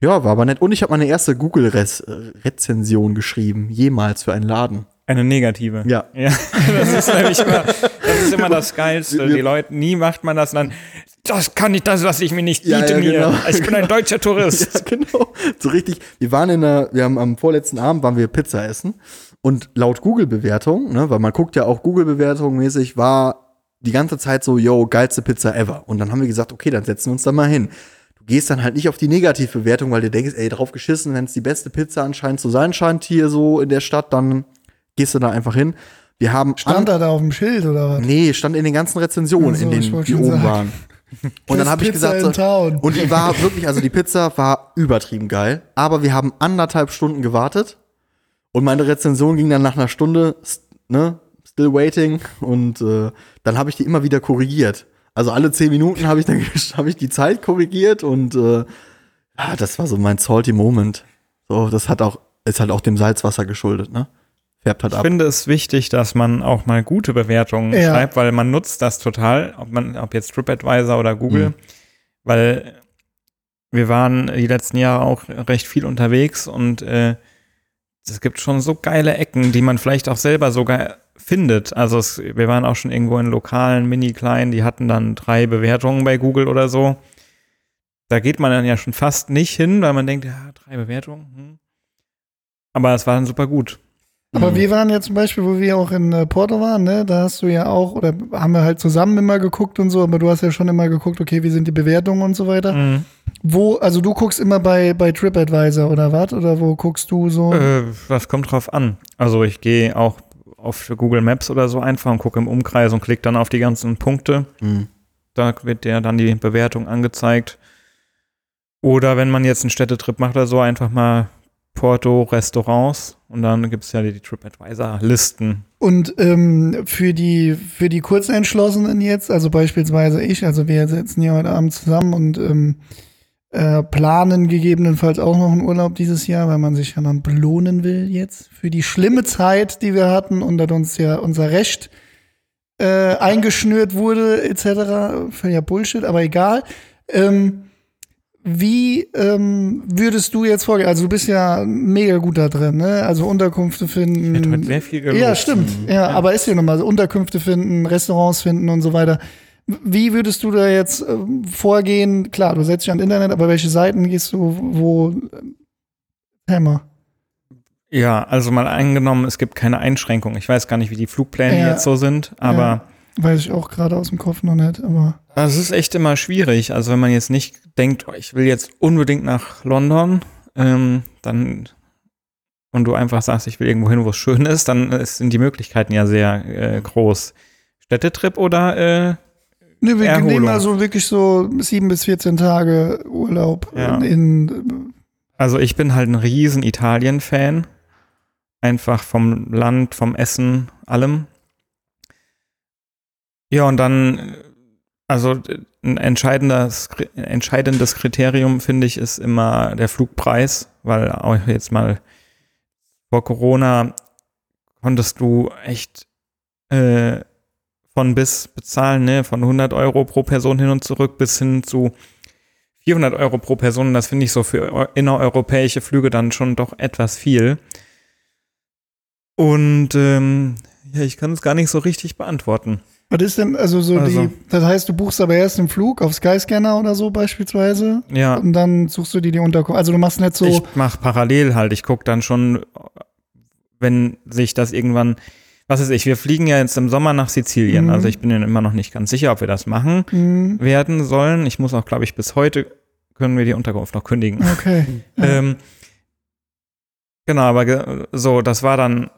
Ja, war aber nett. Und ich habe meine erste Google-Rezension geschrieben, jemals für einen Laden. Eine negative. Ja. Ja, das ist nämlich immer das, ist immer das Geilste. Die Leute, nie macht man das dann. Das kann ich, das lasse ich mir nicht Ja, bieten ja, hier. genau. Ich bin ein deutscher Ja, Tourist. genau. So richtig. Wir waren in der, wir haben am vorletzten Abend waren wir Pizza essen und laut Google-Bewertung, ne, weil man guckt ja auch Google-Bewertung mäßig, war die ganze Zeit so, yo, geilste Pizza ever. Und dann haben wir gesagt, okay, dann setzen wir uns da mal hin. Du gehst dann halt nicht auf die Negativbewertung, weil du denkst, ey, drauf geschissen, wenn es die beste Pizza anscheinend zu sein scheint hier so in der Stadt, dann gehst du da einfach hin. Wir haben Stand da da auf dem Schild oder was? Nee, stand in den ganzen Rezensionen, so, in denen die oben sagen. waren. Und dann habe ich gesagt, so, und die war wirklich, also die Pizza war übertrieben geil, aber wir haben anderthalb Stunden gewartet und meine Rezension ging dann nach einer Stunde, st- ne, still waiting und äh, dann habe ich die immer wieder korrigiert. Also alle zehn Minuten habe ich dann habe ich die Zeit korrigiert und äh, ja, das war so mein salty Moment. So, das hat auch ist halt auch dem Salzwasser geschuldet, ne? Färbt halt Ich ab. finde es wichtig, dass man auch mal gute Bewertungen Ja. schreibt, weil man nutzt das total, ob man, ob jetzt TripAdvisor oder Google, Mhm. weil wir waren die letzten Jahre auch recht viel unterwegs und äh, es gibt schon so geile Ecken, die man vielleicht auch selber sogar findet. Also es, wir waren auch schon irgendwo in lokalen, mini kleinen, die hatten dann drei Bewertungen bei Google oder so. Da geht man dann ja schon fast nicht hin, weil man denkt, ja, drei Bewertungen. Hm. Aber es war dann super gut. Aber Mhm. wir waren ja zum Beispiel, wo wir auch in äh, Porto waren, ne, da hast du ja auch, oder haben wir halt zusammen immer geguckt und so, aber du hast ja schon immer geguckt, okay, wie sind die Bewertungen und so weiter. Mhm. Wo, also du guckst immer bei, bei TripAdvisor oder was? Oder wo guckst du so? Äh, was kommt drauf an? Also ich gehe auch auf Google Maps oder so einfach und gucke im Umkreis und klicke dann auf die ganzen Punkte. Mhm. Da wird dir dann die Bewertung angezeigt. Oder wenn man jetzt einen Städtetrip macht oder so, einfach mal Porto Restaurants und dann gibt es ja die TripAdvisor-Listen. Und ähm, für die für die Kurzentschlossenen jetzt, also beispielsweise ich, also wir sitzen hier heute Abend zusammen und ähm, äh, planen gegebenenfalls auch noch einen Urlaub dieses Jahr, weil man sich ja dann belohnen will jetzt für die schlimme Zeit, die wir hatten und dass uns ja unser Recht äh, eingeschnürt wurde etc. Völliger Bullshit, aber egal. Ähm, wie ähm, würdest du jetzt vorgehen? Also du bist ja mega gut da drin, ne? Also Unterkünfte finden. Wird heute sehr viel gelobt. Ja, stimmt. Ja, aber ist ja nochmal Unterkünfte finden, Restaurants finden und so weiter. Wie würdest du da jetzt ähm, vorgehen? Klar, du setzt dich an Internet, aber welche Seiten gehst du, wo Hammer? Ja, also mal angenommen, es gibt keine Einschränkung. Ich weiß gar nicht, wie die Flugpläne Ja. jetzt so sind, aber Weiß ich auch gerade aus dem Kopf noch nicht, aber es ist echt immer schwierig. Also wenn man jetzt nicht denkt, oh, ich will jetzt unbedingt nach London, ähm, dann und du einfach sagst, ich will irgendwo hin, wo es schön ist, dann äh, sind die Möglichkeiten ja sehr äh, groß. Städtetrip oder äh, ne, wir Erholung. nehmen mal so wirklich so sieben bis 14 Tage Urlaub Ja. in, in Also ich bin halt ein riesen Italien-Fan. Einfach vom Land, vom Essen, allem. Ja, und dann, also ein entscheidendes, entscheidendes Kriterium, finde ich, ist immer der Flugpreis, weil auch jetzt mal vor Corona konntest du echt äh, von bis bezahlen, ne, von 100 Euro pro Person hin und zurück bis hin zu 400 Euro pro Person, das finde ich so für eu- innereuropäische Flüge dann schon doch etwas viel. Und ähm, ja, ich kann es gar nicht so richtig beantworten. Was ist denn, also so Also- die, das heißt, du buchst aber erst den Flug auf Skyscanner oder so beispielsweise Ja, und dann suchst du dir die Unterkunft. Also du machst nicht so, ich mache parallel halt. Ich gucke dann schon, wenn sich das irgendwann, was ist ich, wir fliegen ja jetzt im Sommer nach Sizilien. Mhm. Also ich bin immer noch nicht ganz sicher, ob wir das machen hm, werden sollen. Ich muss auch, glaube ich, bis heute können wir die Unterkunft noch kündigen. okay. Ähm, genau, aber so, das war dann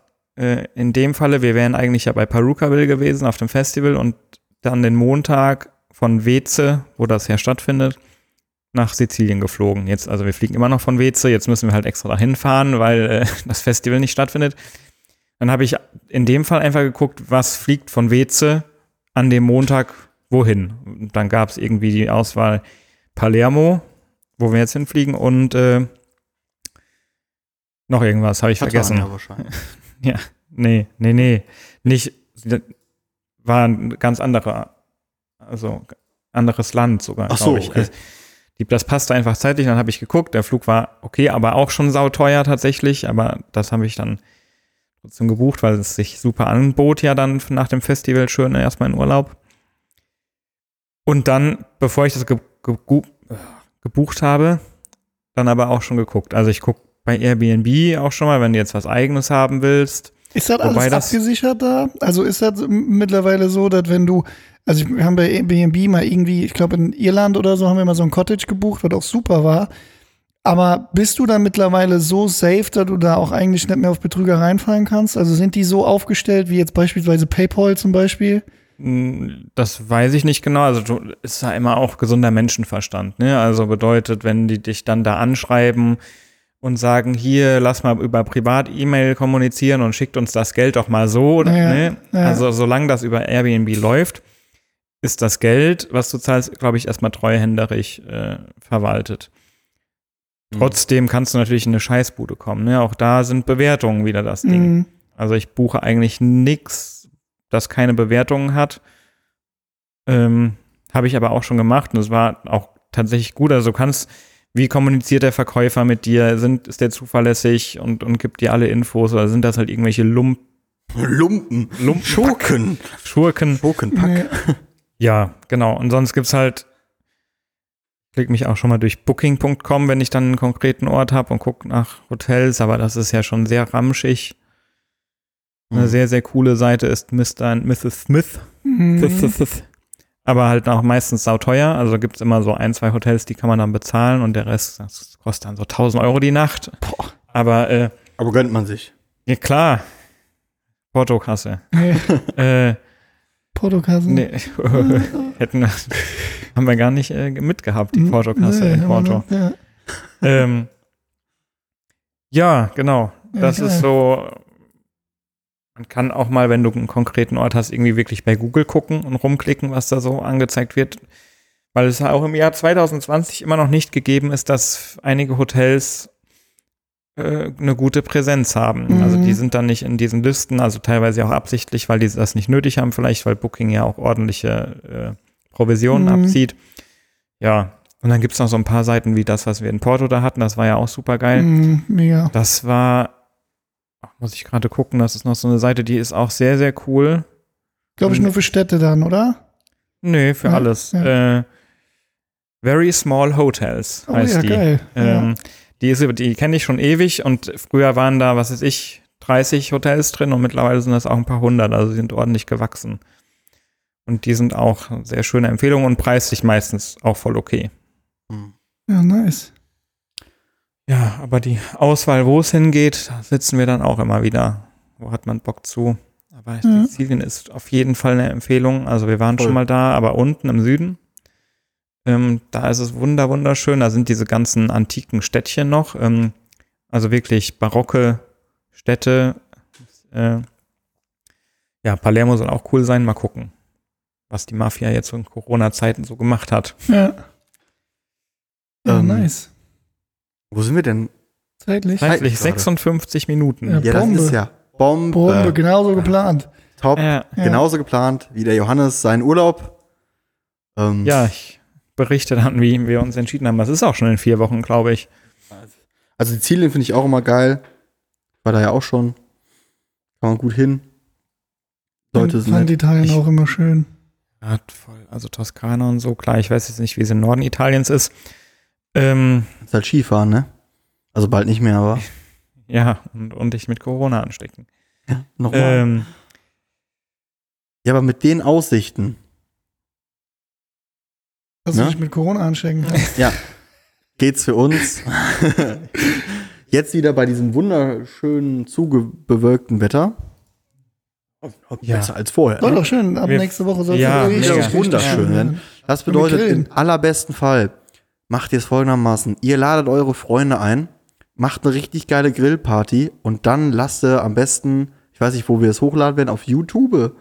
äh, in dem Falle, wir wären eigentlich ja bei Perukaville gewesen auf dem Festival und dann den Montag von Weze, wo das ja stattfindet, nach Sizilien geflogen. Jetzt, also wir fliegen immer noch von Weze, jetzt müssen wir halt extra dahin fahren, weil äh, das Festival nicht stattfindet. Dann habe ich in dem Fall einfach geguckt, was fliegt von Weze an dem Montag wohin. Und dann gab es irgendwie die Auswahl Palermo, wo wir jetzt hinfliegen und äh, noch irgendwas, habe ich vergessen. Catania wahrscheinlich. Nee, nee, nee. Nicht, war ein ganz anderer, also anderes Land sogar, Ach so, glaube ich. okay. Das passte einfach zeitlich, dann habe ich geguckt, der Flug war okay, aber auch schon sauteuer tatsächlich, aber das habe ich dann trotzdem gebucht, weil es sich super anbot ja dann nach dem Festival schön erstmal in Urlaub. Und dann, bevor ich das ge ge äh, gebucht habe, dann aber auch schon geguckt. Also ich gucke bei Airbnb auch schon mal, wenn du jetzt was eigenes haben willst. Ist das Wobei alles das- abgesichert da? Also ist das mittlerweile so, dass wenn du, also wir haben bei Airbnb mal irgendwie, ich glaube in Irland oder so haben wir mal so ein Cottage gebucht, was auch super war. Aber bist du da mittlerweile so safe, dass du da auch eigentlich nicht mehr auf Betrüger reinfallen kannst? Also sind die so aufgestellt wie jetzt beispielsweise PayPal zum Beispiel? Hm, Das weiß ich nicht genau. Also du, ist ja immer auch gesunder Menschenverstand. Ne? Also bedeutet, wenn die dich dann da anschreiben und sagen, hier, lass mal über Privat-E-Mail kommunizieren und schickt uns das Geld doch mal so. Ja, ne? ja. Also solange das über Airbnb läuft, ist das Geld, was du zahlst, glaube ich, erstmal treuhänderig äh, verwaltet. Trotzdem kannst du natürlich in eine Scheißbude kommen. Ne? Auch da sind Bewertungen wieder das Ding. Mhm. Also ich buche eigentlich nix, das keine Bewertungen hat. Ähm, Habe ich aber auch schon gemacht und es war auch tatsächlich gut. Also du kannst, wie kommuniziert der Verkäufer mit dir? Sind, ist der zuverlässig und, und gibt dir alle Infos oder sind das halt irgendwelche Lump Lumpen. Lumpen- Schurken. Schurken? Schurkenpack. Nee. Ja, genau. Und sonst gibt's halt, klicke mich auch schon mal durch booking.com, wenn ich dann einen konkreten Ort habe und gucke nach Hotels, aber das ist ja schon sehr ramschig. Eine Mhm. sehr, sehr coole Seite ist Mr. und Mrs. Smith. Mhm. Aber halt auch meistens sauteuer. Also gibt es immer so ein, zwei Hotels, die kann man dann bezahlen und der Rest, das kostet dann so 1000 Euro die Nacht. Aber äh, Aber gönnt man sich. ja klar, Portokasse. Äh, Portokassen. nee, hätten wir, haben wir gar nicht äh, mitgehabt, die Hm, Portokasse nee, in Porto. Ja. Ähm, ja, genau. Ja, Das geil. ist so. Man kann auch mal, wenn du einen konkreten Ort hast, irgendwie wirklich bei Google gucken und rumklicken, was da so angezeigt wird. Weil es auch im Jahr 2020 immer noch nicht gegeben ist, dass einige Hotels äh, eine gute Präsenz haben. Mhm. Also die sind dann nicht in diesen Listen, also teilweise auch absichtlich, weil die das nicht nötig haben, vielleicht, weil Booking ja auch ordentliche äh, Provisionen Mhm. abzieht. Ja, und dann gibt es noch so ein paar Seiten wie das, was wir in Porto da hatten. Das war ja auch super geil. Mhm, mega. Das war, muss ich gerade gucken, das ist noch so eine Seite, die ist auch sehr, sehr cool. Glaube ich nur für Städte dann, oder? Nee, für Ja, alles. ja. Äh, Very Small Hotels Oh heißt ja, die. geil. Ähm, Die, ist, die kenne ich schon ewig und früher waren da, was weiß ich, 30 Hotels drin und mittlerweile sind das auch ein paar hundert, also sie sind ordentlich gewachsen. Und die sind auch sehr schöne Empfehlungen und preislich meistens auch voll okay. Ja. ja, nice. Ja, aber die Auswahl, wo es hingeht, da sitzen wir dann auch immer wieder. Wo hat man Bock zu? Aber Ja. Sizilien ist auf jeden Fall eine Empfehlung. Also wir waren Voll. schon mal da, aber unten im Süden. Ähm, da ist es wunder, wunderschön. Da sind diese ganzen antiken Städtchen noch. Ähm, also wirklich barocke Städte. Äh, ja, Palermo soll auch cool sein. Mal gucken, was die Mafia jetzt in Corona-Zeiten so gemacht hat. Ja. Ähm, nice. Wo sind wir denn? Zeitlich. Zeitlich gerade. 56 Minuten. Ja. Ja, das Bombe. ist ja Bombe. Bombe, genauso geplant. Top. Ja. Ja. Genauso geplant wie der Johannes seinen Urlaub. Ähm, Ja, ich berichte dann, wie wir uns entschieden haben. Das ist auch schon in vier Wochen, glaube ich. Also die Ziele finde ich auch immer geil. War da ja auch schon. Kann man gut hin. Leute Ich sind fand. Italien Ich- auch immer schön. Ja, voll. Also Toskana und so, klar. Ich weiß jetzt nicht, wie es im Norden Italiens ist. Ähm, Ist halt Skifahren, ne? Also bald nicht mehr, aber ja, und, und dich mit Corona anstecken. nochmal. Ähm, ja, aber mit den Aussichten. Dass du Ne? dich mit Corona anstecken kannst. Ja. Geht's für uns. Jetzt wieder bei diesem wunderschönen, zugebewölkten Wetter. Ja. Besser als vorher. Soll Ne? doch schön. Ab Wir- nächste Woche soll es Ja, richtig Wunderschön schön werden. werden. Das bedeutet, im allerbesten Fall macht ihr es folgendermaßen. Ihr ladet eure Freunde ein, macht eine richtig geile Grillparty und dann lasst ihr am besten, ich weiß nicht, wo wir es hochladen werden, auf YouTube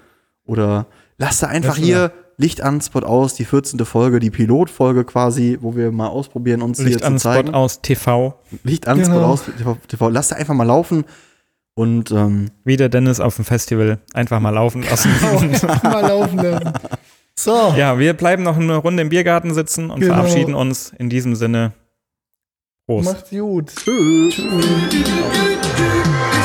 oder lasst ihr einfach hier Licht an, Spot aus, die 14. Folge, die Pilotfolge quasi, wo wir mal ausprobieren, uns Licht hier an zu zeigen. Spot aus TV. Licht an, Genau. Spot aus, TV, TV. Lasst ihr einfach mal laufen und ähm, Wie der Dennis auf dem Festival. Einfach mal laufen lassen. Mal laufen lassen. So. ja, wir bleiben noch eine Runde im Biergarten sitzen und Genau. verabschieden uns in diesem Sinne. Prost. Macht's gut. tschüss. Tschüss.